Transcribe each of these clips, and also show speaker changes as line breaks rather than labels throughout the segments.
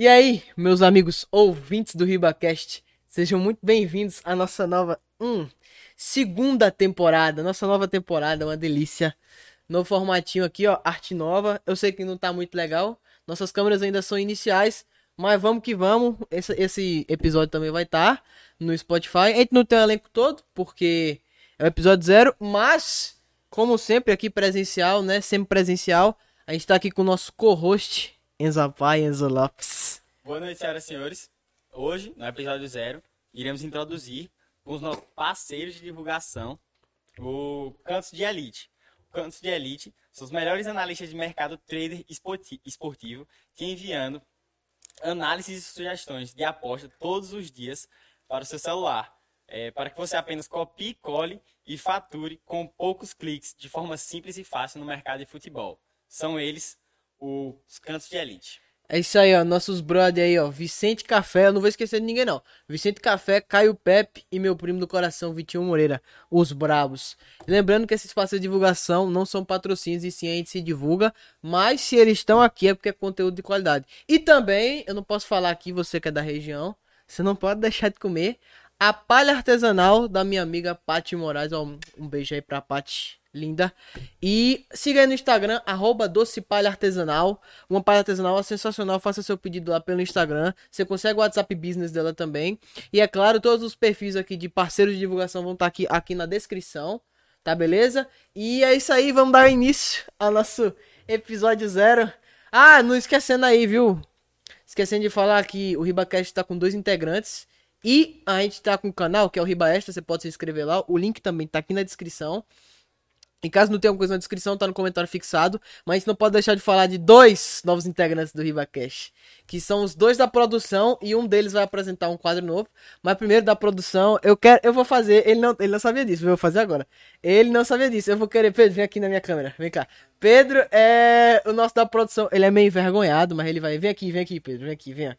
E aí, meus amigos ouvintes do RibaCast, sejam muito bem-vindos à nossa nova hum, segunda temporada. Nossa nova temporada, uma delícia. Novo formatinho aqui, ó, arte nova. Eu sei que não tá muito legal. Nossas câmeras ainda são iniciais, mas vamos que vamos. Esse, esse episódio também vai estar tá no Spotify. A gente não tem o elenco todo, porque é o episódio zero, mas, como sempre, aqui presencial, né? Sempre presencial. A gente tá aqui com o nosso co-host, Enzo Pai, Enzo Lopes.
Boa noite, senhoras e senhores. Hoje, no episódio zero, iremos introduzir os nossos parceiros de divulgação, o Cantos de Elite. O Cantos de Elite são os melhores analistas de mercado trader esportivo que enviando análises e sugestões de aposta todos os dias para o seu celular. É, para que você apenas copie, cole e fature com poucos cliques de forma simples e fácil no mercado de futebol. São eles os cantos de elite.
É isso aí, ó. Nossos brother aí, ó. Vicente Café, eu não vou esquecer de ninguém, não. Vicente Café, Caio Pepe e meu primo do coração, Vitinho Moreira, os bravos. Lembrando que esses passos de divulgação não são patrocínios e sim a gente se divulga. Mas se eles estão aqui é porque é conteúdo de qualidade. E também, eu não posso falar aqui, você que é da região, você não pode deixar de comer a palha artesanal da minha amiga Paty Moraes. Ó, um beijo aí pra Paty linda. E siga aí no Instagram, arroba Doce Palha Artesanal. Uma palha artesanal é sensacional. Faça seu pedido lá pelo Instagram. Você consegue o WhatsApp Business dela também. E é claro, todos os perfis aqui de parceiros de divulgação vão estar aqui, aqui na descrição. Tá beleza? E é isso aí, vamos dar início ao nosso episódio zero. Ah, não esquecendo aí, viu? Esquecendo de falar que o RibaCast tá com dois integrantes. E a gente tá com o canal, que é o Riba Extra, você pode se inscrever lá. O link também tá aqui na descrição. Em caso não tenha alguma coisa na descrição, tá no comentário fixado. Mas não pode deixar de falar de dois novos integrantes do RibaCast. Que são os dois da produção e um deles vai apresentar um quadro novo. Mas primeiro da produção, eu quero. Eu vou fazer. Ele não, ele não sabia disso, eu vou fazer agora. Ele não sabia disso. Eu vou querer. Pedro, vem aqui na minha câmera. Vem cá. Pedro é o nosso da produção. Ele é meio envergonhado, mas ele vai. Vem aqui, vem aqui, Pedro. Vem aqui, vem.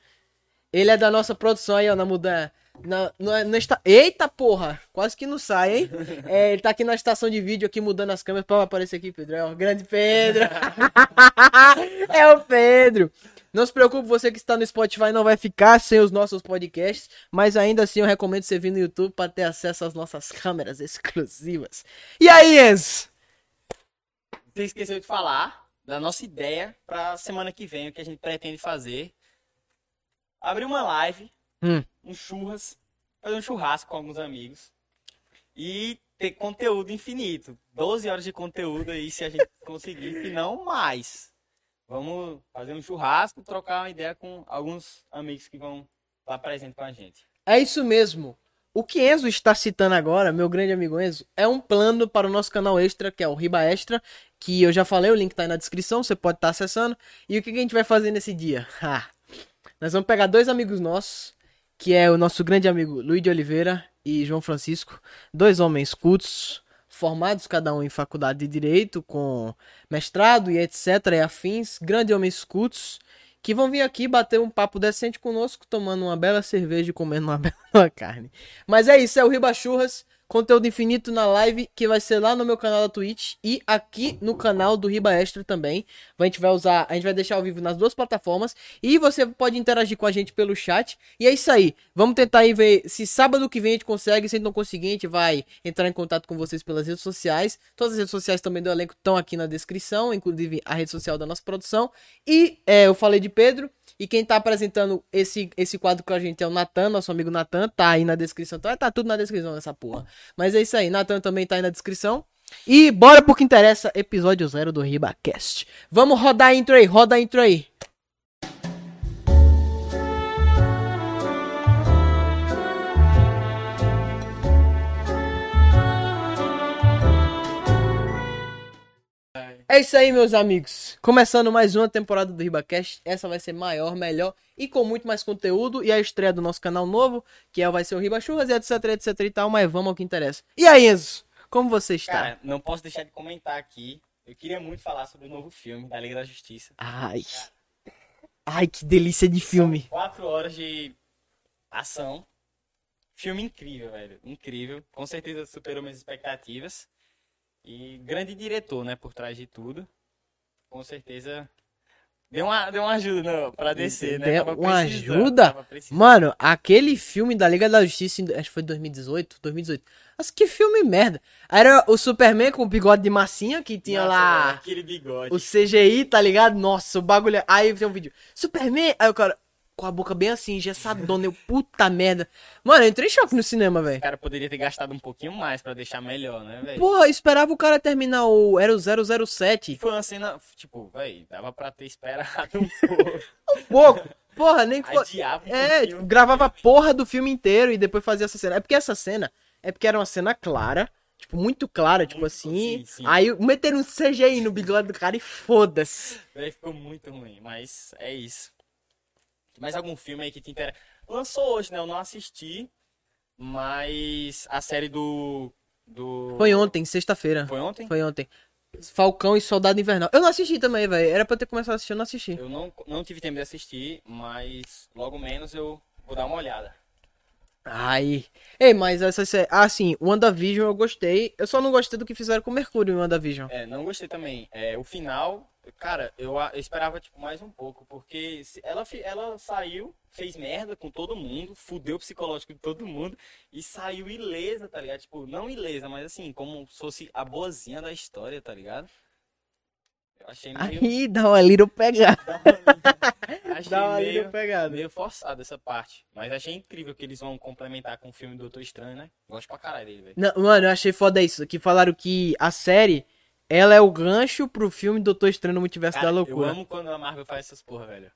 Ele é da nossa produção aí, ó, na mudança. Na, na, na esta... Eita porra! Quase que não sai, hein? É, ele tá aqui na estação de vídeo, aqui mudando as câmeras pra aparecer aqui, Pedro. É o grande Pedro! é o Pedro! Não se preocupe, você que está no Spotify não vai ficar sem os nossos podcasts, mas ainda assim eu recomendo você vir no YouTube para ter acesso às nossas câmeras exclusivas. E aí, Enzo?
Você esqueceu de falar da nossa ideia para semana que vem, o que a gente pretende fazer. Abrir uma live hum. um churras, fazer um churrasco com alguns amigos e ter conteúdo infinito. 12 horas de conteúdo aí, se a gente conseguir, e não mais. Vamos fazer um churrasco, trocar uma ideia com alguns amigos que vão estar presentes com a gente.
É isso mesmo. O que Enzo está citando agora, meu grande amigo Enzo, é um plano para o nosso canal extra, que é o Riba Extra, que eu já falei, o link está aí na descrição, você pode estar acessando. E o que a gente vai fazer nesse dia? Ah, nós vamos pegar dois amigos nossos, que é o nosso grande amigo Luiz de Oliveira e João Francisco, dois homens cultos, formados cada um em faculdade de direito, com mestrado e etc. e afins, grandes homens cultos, que vão vir aqui bater um papo decente conosco, tomando uma bela cerveja e comendo uma bela carne. Mas é isso, é o Riba Churras conteúdo infinito na live que vai ser lá no meu canal da Twitch e aqui no canal do Riba Extra também. A gente vai usar, a gente vai deixar ao vivo nas duas plataformas e você pode interagir com a gente pelo chat. E é isso aí. Vamos tentar aí ver se sábado que vem a gente consegue, se a gente não conseguir, a gente vai entrar em contato com vocês pelas redes sociais. Todas as redes sociais também do elenco estão aqui na descrição, inclusive a rede social da nossa produção. E é, eu falei de Pedro, e quem tá apresentando esse, esse quadro com a gente é o Natan, nosso amigo Natan, tá aí na descrição. Tá, tá tudo na descrição dessa porra. Mas é isso aí, Natan também tá aí na descrição. E bora pro que interessa, episódio zero do RibaCast. Vamos rodar a intro aí, roda a intro aí. É isso aí, meus amigos. Começando mais uma temporada do RibaCast. Essa vai ser maior, melhor e com muito mais conteúdo. E a estreia do nosso canal novo, que é, vai ser o Riba Churras etc, etc e tal. Mas vamos ao que interessa. E aí, Enzo? Como você está?
Cara, não posso deixar de comentar aqui. Eu queria muito falar sobre o novo filme da Liga da Justiça.
Ai. Ai, que delícia de filme. São
quatro horas de ação. Filme incrível, velho. Incrível. Com certeza superou minhas expectativas. E grande diretor, né, por trás de tudo. com certeza deu uma, deu uma ajuda não, pra descer, né?
Deu
Tava
uma ajuda? Mano, aquele filme da Liga da Justiça, acho que foi 2018, 2018. Mas que filme merda. Era o Superman com o bigode de massinha, que tinha
Nossa,
lá
velho, Aquele bigode.
o CGI, tá ligado? Nossa, o bagulho. é- Aí tem um vídeo. Superman! Aí o cara, com a boca bem assim, engessadona, eu, puta merda. Mano, eu entrei em choque no cinema,
O
velho.
cara poderia ter gastado um pouquinho mais pra deixar melhor, né, velho?
Porra, eu esperava o cara terminar o. Era o
E
007.
foi uma cena, tipo, velho, dava pra ter esperado um pouco.
Pouco. Porra, nem que fosse.
Um
É,
pouquinho.
gravava a porra do filme inteiro e depois fazia essa cena. É porque essa cena é porque era uma cena clara, tipo, muito clara, tipo
Muito-
assim.
sim, sim.
Aí meteram um CGI no bigode do cara e foda-se.
Ficou muito ruim, mas é isso. Mais algum filme aí que te interessa? Lançou hoje, né? Eu não assisti, mas a série do. do...
Foi ontem, sexta-feira.
Foi ontem?
Foi ontem. Falcão e Soldado Invernal. Eu não assisti também, velho. Era pra ter começado a assistir, eu não assisti.
Eu não, não tive tempo de assistir, mas logo menos eu vou dar uma olhada.
Ai. Ei, mas essa série. Ah, sim, WandaVision eu gostei. Eu só não gostei do que fizeram com o Mercúrio em WandaVision.
É, não gostei também. É, o final, cara, eu, eu esperava tipo, mais um pouco, porque se- ela, ela saiu, fez merda com todo mundo, fudeu o psicológico de todo mundo e saiu ilesa, tá ligado? Tipo, não ilesa, mas assim, como se fosse a boazinha da história, tá ligado? Eu achei meio,
Aí dá uma little pegada. Dá uma
meio,
little pegada.
meio forçado essa parte. Mas achei incrível que eles vão complementar com o filme Doutor Estranho, né? Gosto pra caralho dele, velho.
Mano, eu achei foda isso. Que falaram que a série, ela é o gancho pro filme Doutor Estranho no Multiverso
Cara,
da
eu
Loucura.
amo quando a Marvel faz essas porra, velho.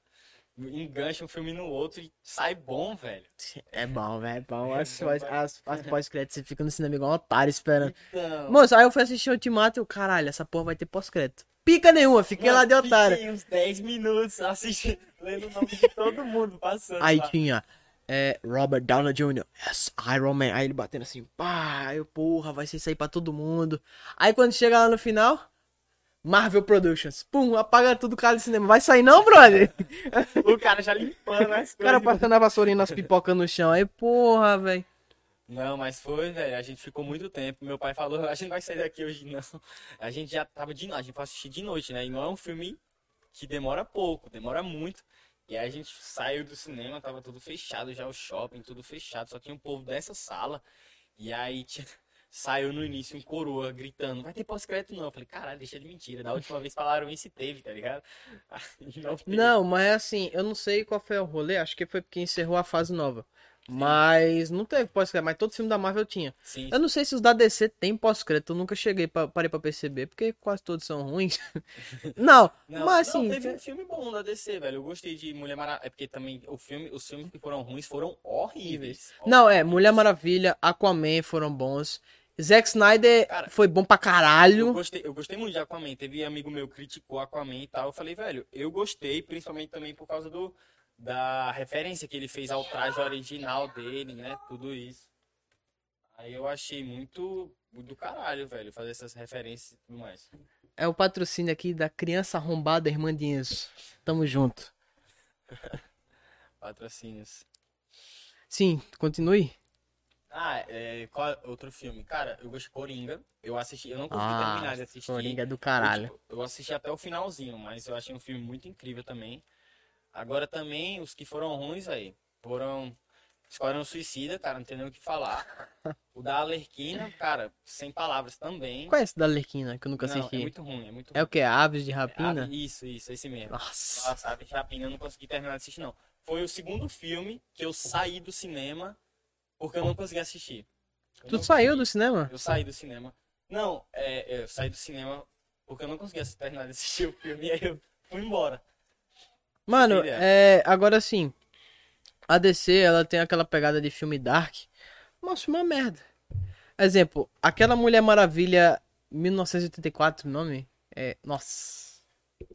Engancha um filme no outro e sai bom, velho.
É bom, velho. É bom.
É
As,
vai.
as, as pós-créditos, você fica no cinema igual um otário esperando.
Então,
Moço, aí eu fui assistir o Ultimato e eu, caralho, essa porra vai ter pós-crédito. Pica nenhuma, fiquei lá de otário.
Fiquei uns 10 minutos assistindo, lendo o nome de todo mundo passando.
Aí
lá.
tinha é, Robert Downey Jr., yes, Iron Man. Aí ele batendo assim, pá, eu, porra, vai ser isso aí pra todo mundo. Aí quando chega lá no final, Marvel Productions, pum, apaga tudo o cara do cinema. Vai sair não, brother?
O cara já limpando as
O cara
coisas.
passando a vassourinha nas pipocas no chão. Aí, porra, velho.
Não, mas foi, velho. A gente ficou muito tempo. Meu pai falou, a gente não vai sair daqui hoje, não. A gente já tava de noite, a gente foi assistir de noite, né? E não é um filme que demora pouco, demora muito. E aí a gente saiu do cinema, tava tudo fechado já, o shopping, tudo fechado, só tinha um povo dessa sala. E aí tinha- saiu no início um coroa gritando, vai ter pós-crédito não. Eu falei, caralho, deixa de mentira. Da última vez falaram isso e teve, tá ligado? Não teve.
Não, mas assim, eu não sei qual foi o rolê, acho que foi porque encerrou a fase nova. Mas não teve pós-crédito, mas todo filme da Marvel tinha.
Sim,
Eu não sei se os da DC tem pós-crédito, eu nunca cheguei, pra, parei pra perceber, porque quase todos são ruins. não,
Não,
mas
não,
assim,
teve um filme bom da DC, velho. Eu gostei de Mulher Maravilha. É porque também o filme, os filmes que foram ruins foram horríveis.
não, é, Mulher Maravilha, Aquaman foram bons. Zack Snyder
Cara,
foi bom pra
Eu
caralho.
gostei, eu gostei muito de Aquaman. Teve amigo meu que criticou Aquaman e tal. Eu falei, velho, eu gostei, principalmente também por causa do, da referência que ele fez ao traje original dele, né? Tudo isso. Aí eu achei muito do caralho, velho, fazer essas referências e tudo mais.
É o patrocínio aqui da criança arrombada Irmandinhas. Tamo junto.
Patrocínios.
Sim, continue.
Ah, é, qual outro filme? Cara, eu gostei de Coringa. Eu assisti, eu não consegui
Ah,
terminar de assistir.
Coringa é do
Eu,
caralho.
tipo, eu assisti até o finalzinho, mas eu achei um filme muito incrível também. Agora também, os que foram ruins aí, foram Esquadrão Suicida, cara, não tem nem o que falar. O da Alerquina, cara, sem palavras também.
Qual é esse da Lerquina que eu nunca
Não,
assisti?
é muito ruim, é muito
É
ruim.
o que? Aves de rapina?
Ave- Isso, isso, esse mesmo.
Nossa.
Nossa, Aves de Rapina eu não consegui terminar de assistir, não. Foi o segundo filme que eu saí do cinema porque eu não consegui assistir. Eu
Tu saiu
consegui.
do cinema?
Eu saí do cinema. Não, é, é, eu saí do cinema porque eu não conseguia terminar de assistir o filme e aí eu fui embora.
Mano, é. Agora sim. A DC, ela tem aquela pegada de filme dark. Nossa, uma merda. Exemplo, aquela Mulher Maravilha 1984, o nome? É. Nossa.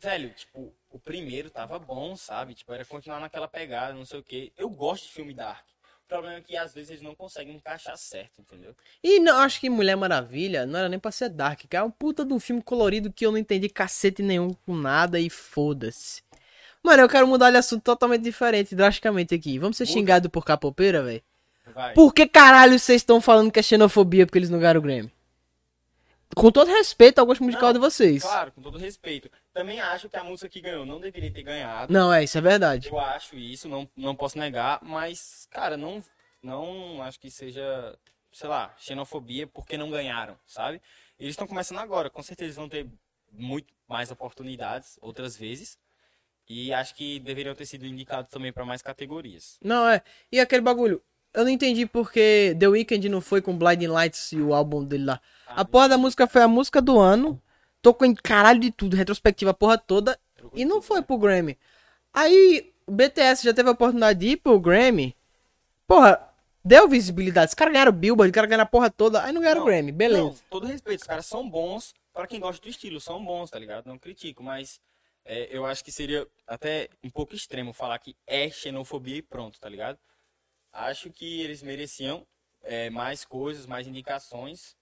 Velho, tipo, o primeiro tava bom, sabe? Tipo, era continuar naquela pegada, não sei o quê. Eu gosto de filme dark. O problema é que às vezes eles não conseguem encaixar certo, entendeu?
E não, acho que Mulher Maravilha não era nem pra ser dark, que é um puta de um filme colorido que eu não entendi cacete nenhum com nada e foda-se. Mano, eu quero mudar de assunto totalmente diferente, drasticamente aqui. Vamos ser
Muda.
xingados por capoeira, velho? Por que caralho vocês estão falando que é xenofobia porque eles não ganharam o Grammy? Com todo respeito ao gosto musical
Não,
de vocês.
Claro, com todo respeito. Também acho que a música que ganhou não deveria ter ganhado.
Não, é, isso é verdade.
Eu acho isso, não, não posso negar, mas, cara, não, não acho que seja, sei lá, xenofobia porque não ganharam, sabe? Eles estão começando agora, com certeza vão ter muito mais oportunidades outras vezes. E acho que deveriam ter sido indicados também para mais categorias.
Não, é. E aquele bagulho, eu não entendi porque The Weeknd não foi com Blinding Lights e o álbum dele lá. A porra da música foi a música do ano. Tocou em caralho de tudo, retrospectiva a porra toda. E não foi pro Grammy. Aí, o BTS já teve a oportunidade de ir pro Grammy. Porra, deu visibilidade. Os caras ganharam Billboard, os caras ganharam a porra toda. Aí não ganharam
Não,
Grammy, beleza.
Não, todo respeito, os caras são bons para quem gosta do estilo, são bons, tá ligado? Não critico, mas é, eu acho que seria até um pouco extremo falar que é xenofobia e pronto, tá ligado? Acho que eles mereciam é, mais coisas, mais indicações,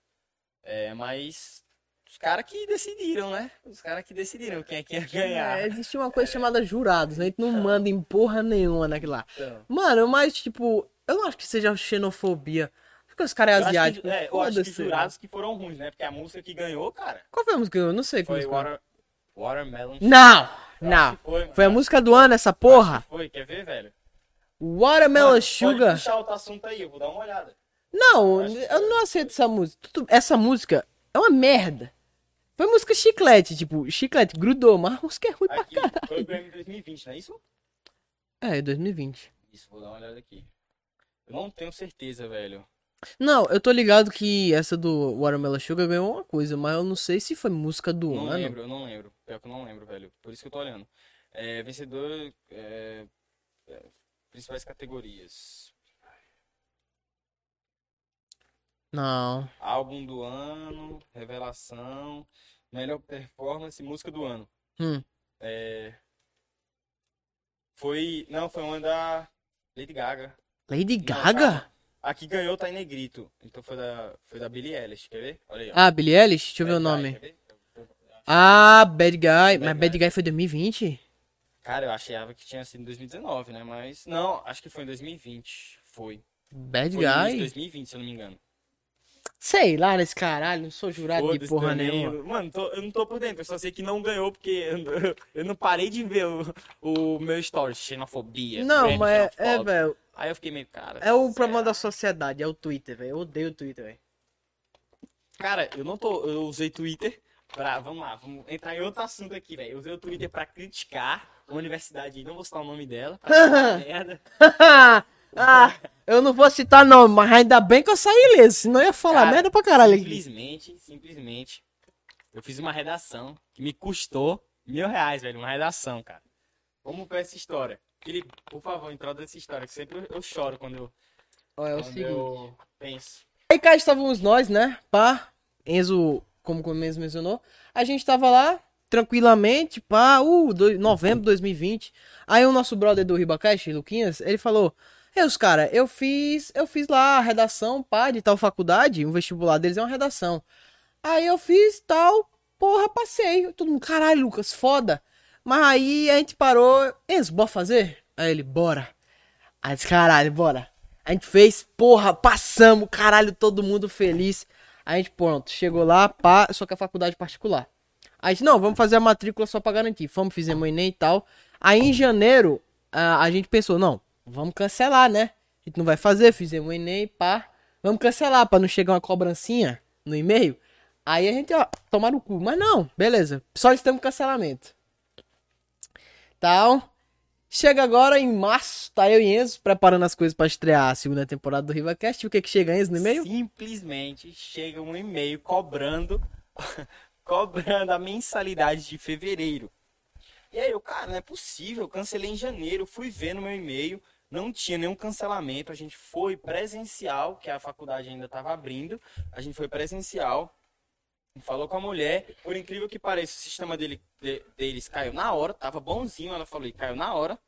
é, mas os caras que decidiram, né? Os caras que decidiram quem é que ia ganhar.
É, existe uma coisa chamada jurados, né? A gente não manda em porra nenhuma naquilo lá.
Então,
Mano, mas tipo, eu não acho que seja xenofobia. Porque os caras é
eu acho que-
asiáticos.
é, eu acho que jurados que foram ruins, né? Porque a música que ganhou, cara,
Qual foi a música? Eu não sei
foi. Water, Watermelon.
Não! Não!
Foi.
Foi a música do ano essa porra?
Que Foi, quer ver, velho?
Watermelon
Mano,
Sugar.
Pode puxar outro assunto aí, eu vou dar uma olhada.
Não, eu não aceito essa música. Essa música é uma merda. Foi música chiclete, tipo, chiclete grudou, mas a música é ruim pra
Aqui,
caralho.
foi o Grammy 2020, não é isso?
É, 2020.
Isso, vou dar uma olhada aqui. Eu não tenho certeza, velho.
Não, eu tô ligado que essa do Watermelon Sugar ganhou uma coisa, mas eu não sei se foi música do
Não
ano.
lembro, eu não lembro. Pior que eu não lembro, velho. Por isso que eu tô olhando. É, vencedor. é, é, principais categorias.
Não.
Álbum do ano, revelação, melhor performance, música do ano.
Hum.
É, foi. Não, foi uma da Lady Gaga.
Lady
Não,
Gaga?
calma. A que ganhou tá em negrito. Então foi da, foi da Billie Eilish, quer ver? Olha aí. ó.
Ah, Billie Eilish? Deixa eu ver o
Bad
nome. Ah, Bad Guy. Mas
Guy.
Bad Guy foi 2020?
Cara, eu achava que tinha sido em 2019, né? Mas. Não, acho que foi em 2020. Foi.
Bad
Foi
Guy?
2020, se eu não me engano.
Sei lá nesse caralho, não sou jurado de porra nenhuma.
Mano, tô- eu não tô por dentro, eu só sei que não ganhou porque eu, eu não parei de ver o, o meu story, xenofobia.
Não, mas é, é, velho.
Aí eu fiquei meio, cara.
É o problema da sociedade, é o Twitter, velho. Eu odeio o Twitter, velho.
Cara, eu não tô. Eu usei Twitter pra. Vamos lá, vamos entrar em outro assunto aqui, velho. Eu usei o Twitter pra criticar uma universidade não vou citar o nome dela. Merda.
ah, eu não vou citar nome, mas ainda bem que eu saí ileso, senão eu ia falar
Cara,
merda pra caralho.
Simplesmente, simplesmente. Eu fiz uma redação que me custou mil reais, velho. Uma redação, cara. Vamos pra essa história. Felipe, por favor, introduza essa história, que sempre eu, choro quando eu,
Ó, é o
quando
seguinte.
eu penso.
Aí cá estávamos nós, né? Pá, Enzo, como o Enzo mencionou. A gente tava lá, tranquilamente, pá, uh, do, novembro de 2020. Aí o nosso brother do Ribacast, Luquinhas, ele falou: "Ei, os cara, eu fiz, eu fiz lá a redação, pá, de tal faculdade, o vestibular deles é uma redação. Aí eu fiz tal, porra, passei. Todo mundo, caralho, Lucas, foda. Mas aí a gente parou, Enzo, bora fazer? Aí ele, bora. Aí disse, caralho, bora. A gente fez, porra, passamos, caralho, todo mundo feliz. A gente, pronto, chegou lá, pá, só que a faculdade particular. Aí gente, não, vamos fazer a matrícula só pra garantir. Fomos, fizemos o Enem e tal. Aí em janeiro, a, a gente pensou, não, vamos cancelar, né? A gente não vai fazer, fizemos o Enem, pá. Vamos cancelar pra não chegar uma cobrancinha no e-mail. Aí a gente, ó, tomar no cu. Mas não, beleza. Só estamos cancelamento. Tal. Chega agora em março, tá eu e Enzo preparando as coisas pra estrear a segunda temporada do RivaCast. O que que chega, Enzo, no e-mail?
Simplesmente chega um e-mail cobrando cobrando a mensalidade de fevereiro. E aí eu, cara, não é possível, cancelei em janeiro, fui ver no meu e-mail, não tinha nenhum cancelamento, a gente foi presencial, que a faculdade ainda estava abrindo, a gente foi presencial, falou com a mulher, por incrível que pareça, o sistema dele, de- deles caiu na hora, tava bonzinho, ela falou, caiu na hora,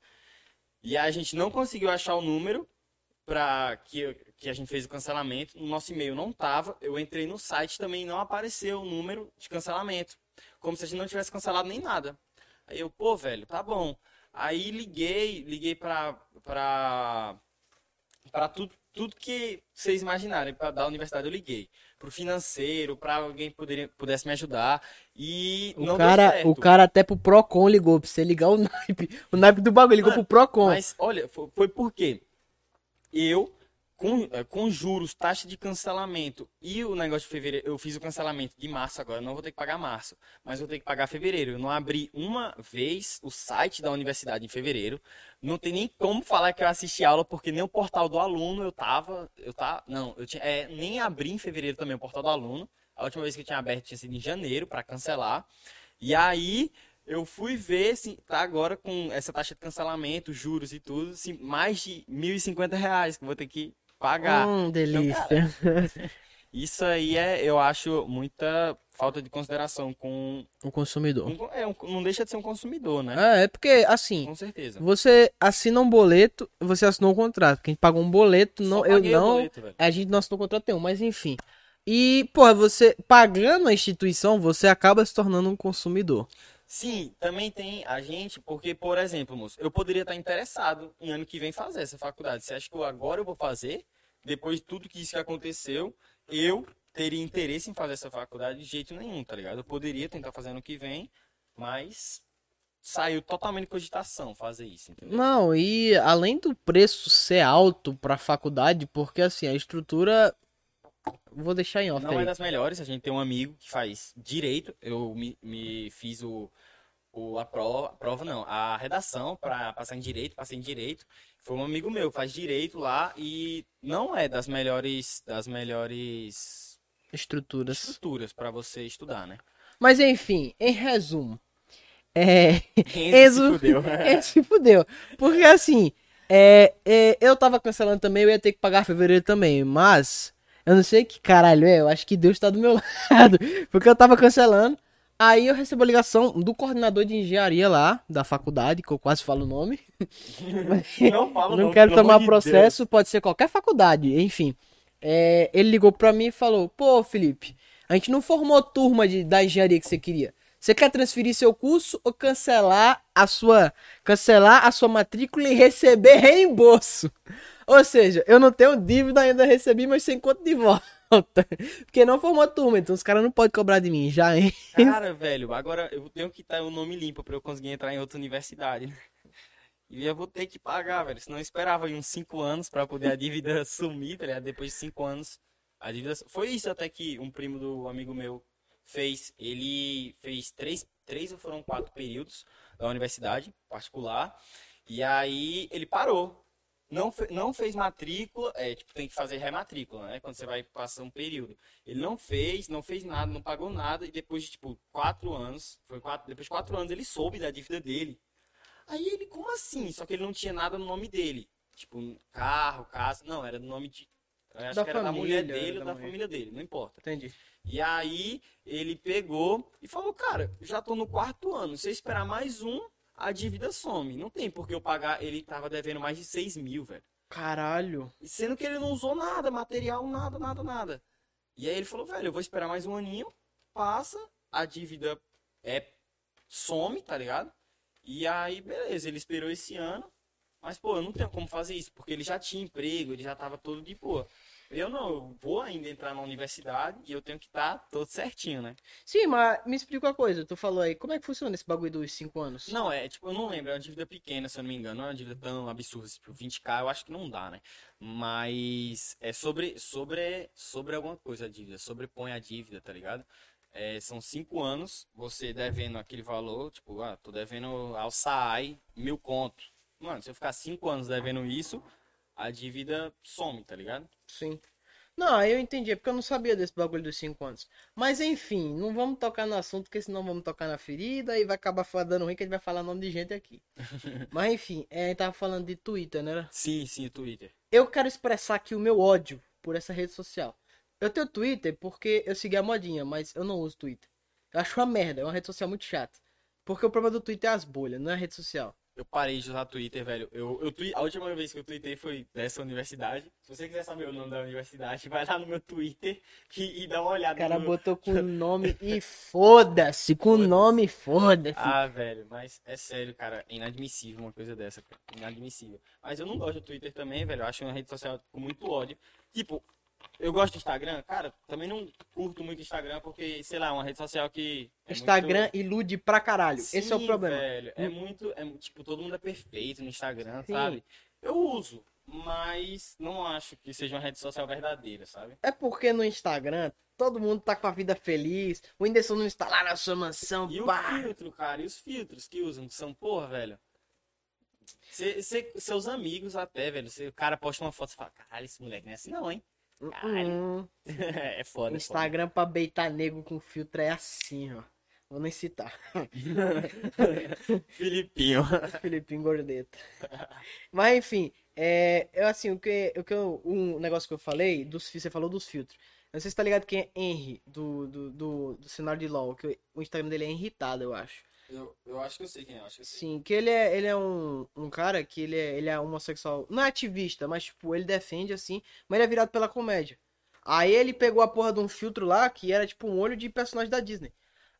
e a gente não conseguiu achar o número, para que, que a gente fez o cancelamento. No nosso e-mail não tava. Eu entrei no site também não apareceu o número de cancelamento. Como se a gente não tivesse cancelado nem nada. Aí eu, pô, velho, tá bom. Aí liguei, liguei pra, pra, pra tudo, tudo que vocês imaginarem para da universidade eu liguei. Pro financeiro, para alguém poderia, pudesse me ajudar. E
O
não
cara, o cara até pro Procon ligou pra você ligar o naipe. O naipe do bagulho ligou
Mano,
pro Procon.
Mas olha, foi, foi porque eu, com, eh, com juros, taxa de cancelamento e o negócio de fevereiro, eu fiz o cancelamento de março agora, não vou ter que pagar março, mas vou ter que pagar fevereiro. Eu não abri uma vez o site da universidade em fevereiro. Não tem nem como falar que eu assisti aula, porque nem o portal do aluno eu tava. Eu tava. Não, eu tinha, é, nem abri em fevereiro também o portal do aluno. A última vez que eu tinha aberto tinha sido em janeiro para cancelar. E aí eu fui ver se tá agora com essa taxa de cancelamento, juros e tudo, assim, mais de 1.050 reais que eu vou ter que pagar.
Hum, delícia.
Isso aí é, eu acho, muita falta de consideração com.
o consumidor.
é, um- não deixa de ser um consumidor, né?
É, é porque, assim,
Com certeza.
você assina um boleto, você assinou um contrato. Gente pagou um boleto, não,
Só
eu
paguei o
não.
boleto, velho.
A gente não assinou contrato nenhum, mas enfim. E, porra, você pagando a instituição, você acaba se tornando um consumidor.
Sim, também tem a gente, porque, por exemplo, moço, eu poderia estar interessado em ano que vem fazer essa faculdade. Você acha que agora eu vou fazer? Depois de tudo que isso que aconteceu, eu teria interesse em fazer essa faculdade de jeito nenhum, tá ligado? Eu poderia tentar fazer ano que vem, mas saiu totalmente de cogitação fazer isso, entendeu?
Não, e além do preço ser alto pra faculdade, porque assim, a estrutura. Vou deixar em off
Não
aí.
é das melhores, a gente tem um amigo que faz direito, eu me, me fiz o, o, a prova, a prova não, a redação para passar em direito, passei em direito, foi um amigo meu, faz direito lá e não é das melhores, das melhores
Estruturas.
estruturas para você estudar, né?
Mas enfim, em resumo. É.
Enzo
Enzo-
se fudeu.
Ele se fudeu. Porque assim, é, é, eu tava cancelando também, eu ia ter que pagar fevereiro também, mas eu não sei que caralho é, eu acho que Deus tá do meu lado. Porque eu tava cancelando, aí eu recebo a ligação do coordenador de engenharia lá, da faculdade, que eu quase falo o nome.
Não fala
não quero tomar processo, pode ser qualquer faculdade, enfim. É, ele ligou pra mim e falou: Pô, Felipe, a gente não formou turma de, da engenharia que você queria. Você quer transferir seu curso ou cancelar a sua cancelar a sua matrícula e receber reembolso? Ou seja, eu não tenho dívida ainda recebi, mas sem conta de volta. Porque não formou turma, então os caras não podem cobrar de mim já, hein?
Cara, velho, agora eu tenho que estar o nome limpo pra eu conseguir entrar em outra universidade. né? E eu vou ter que pagar, velho. Senão eu esperava uns 5 anos pra poder a dívida sumir, tá ligado? Depois de 5 anos, a dívida. Foi isso até que um primo do amigo meu fez. Ele fez três, três ou foram quatro períodos da universidade particular. E aí ele parou. Não, fe- não fez matrícula, é, tipo, tem que fazer rematrícula, né? Quando você vai passar um período. Ele não fez, não fez nada, não pagou nada, e depois de, tipo, quatro anos, foi quatro, depois de quatro anos ele soube da dívida dele. Aí ele, como assim? Só que ele não tinha nada no nome dele. Tipo, carro, casa, não, era no nome de. Acho
Da
que era da
família,
mulher dele ou
da
da família dele, não importa.
Entendi.
E aí ele pegou e falou, cara, já tô no quarto ano, se eu esperar mais um, a dívida some. Não tem porque eu pagar, ele tava devendo mais de 6 mil, velho.
Caralho.
Sendo que ele não usou nada, material, nada, nada, nada. E aí ele falou, velho, eu vou esperar mais um aninho, passa, a dívida é some, tá ligado? E aí, beleza, ele esperou esse ano, mas, pô, eu não tenho como fazer isso, porque ele já tinha emprego, ele já tava todo de boa. Eu não, vou ainda entrar na universidade e eu tenho que estar todo certinho, né?
Sim, mas me explica uma coisa. Tu falou aí, como é que funciona esse bagulho dos 5 anos?
Não, é tipo, eu não lembro, é uma dívida pequena, se eu não me engano, não é uma dívida tão absurda, tipo, 20k eu acho que não dá, né? Mas é sobre, sobre, sobre alguma coisa a dívida, sobrepõe a dívida, tá ligado? É, são cinco anos, você devendo aquele valor, tipo, ah, tô devendo ao SAAI mil conto. Mano, se eu ficar cinco anos devendo isso, a dívida some, tá ligado?
Sim. Não, aí eu entendi, é porque eu não sabia desse bagulho dos 5 anos. Mas enfim, não vamos tocar no assunto, porque senão vamos tocar na ferida e vai acabar dando ruim que a gente vai falar nome de gente aqui. Mas enfim, é, a gente tava falando de Twitter, né?
Sim, sim, Twitter.
Eu quero expressar aqui o meu ódio por essa rede social. Eu tenho Twitter porque eu segui a modinha, mas eu não uso Twitter. Eu acho uma merda, é uma rede social muito chata. Porque o problema do Twitter é as bolhas, não é a rede social.
Eu parei de usar Twitter, velho. Eu, eu tui- a última vez que eu tuitei foi dessa universidade. Se você quiser saber o nome da universidade, vai lá no meu Twitter e, e dá uma
O
olhada.
cara
no...
botou com nome e foda-se. Com
Foda-se.
nome, foda-se.
Ah, velho, mas é sério, cara, é inadmissível uma coisa dessa, cara. Inadmissível. Mas eu não gosto do Twitter também, velho. Eu acho uma rede social com muito ódio. Tipo, eu gosto do Instagram, cara, também não curto muito Instagram porque, sei lá, é uma rede social que. é
Instagram
muito-
ilude pra caralho. Esse é o
Sim,
problema.
Velho, é muito. É, tipo, todo mundo é perfeito no Instagram,
Sim.
sabe? Eu uso, mas não acho que seja uma rede social verdadeira, sabe?
É porque no Instagram todo mundo tá com a vida feliz. O Whindersson não está lá na sua mansão.
E o
pá.
filtro, cara, e os filtros que usam são, porra, velho. Cê, cê- seus amigos até, velho. Cê, o cara posta uma foto e fala, caralho, esse moleque não é assim não, hein? Caralho.
Hum,
é foda. é
Instagram pra beitar nego com filtro é assim, ó. Vou nem citar.
foda. Filipinho.
Filipinho Gordeta. Mas enfim, é, eu assim, o que, o que eu, um negócio que eu falei, dos, você falou dos filtros. Eu não sei se tá ligado quem é Henry, do, do, do, do cenário de LoL, que o Instagram dele é irritado, eu acho.
Eu, eu acho que eu sei quem é, eu acho que eu sei.
Sim, que ele é, ele é um, um cara que ele é, ele é homossexual. Não é ativista, mas tipo, ele defende assim, mas ele é virado pela comédia. Aí ele pegou a porra de um filtro lá que era tipo um olho de personagem da Disney.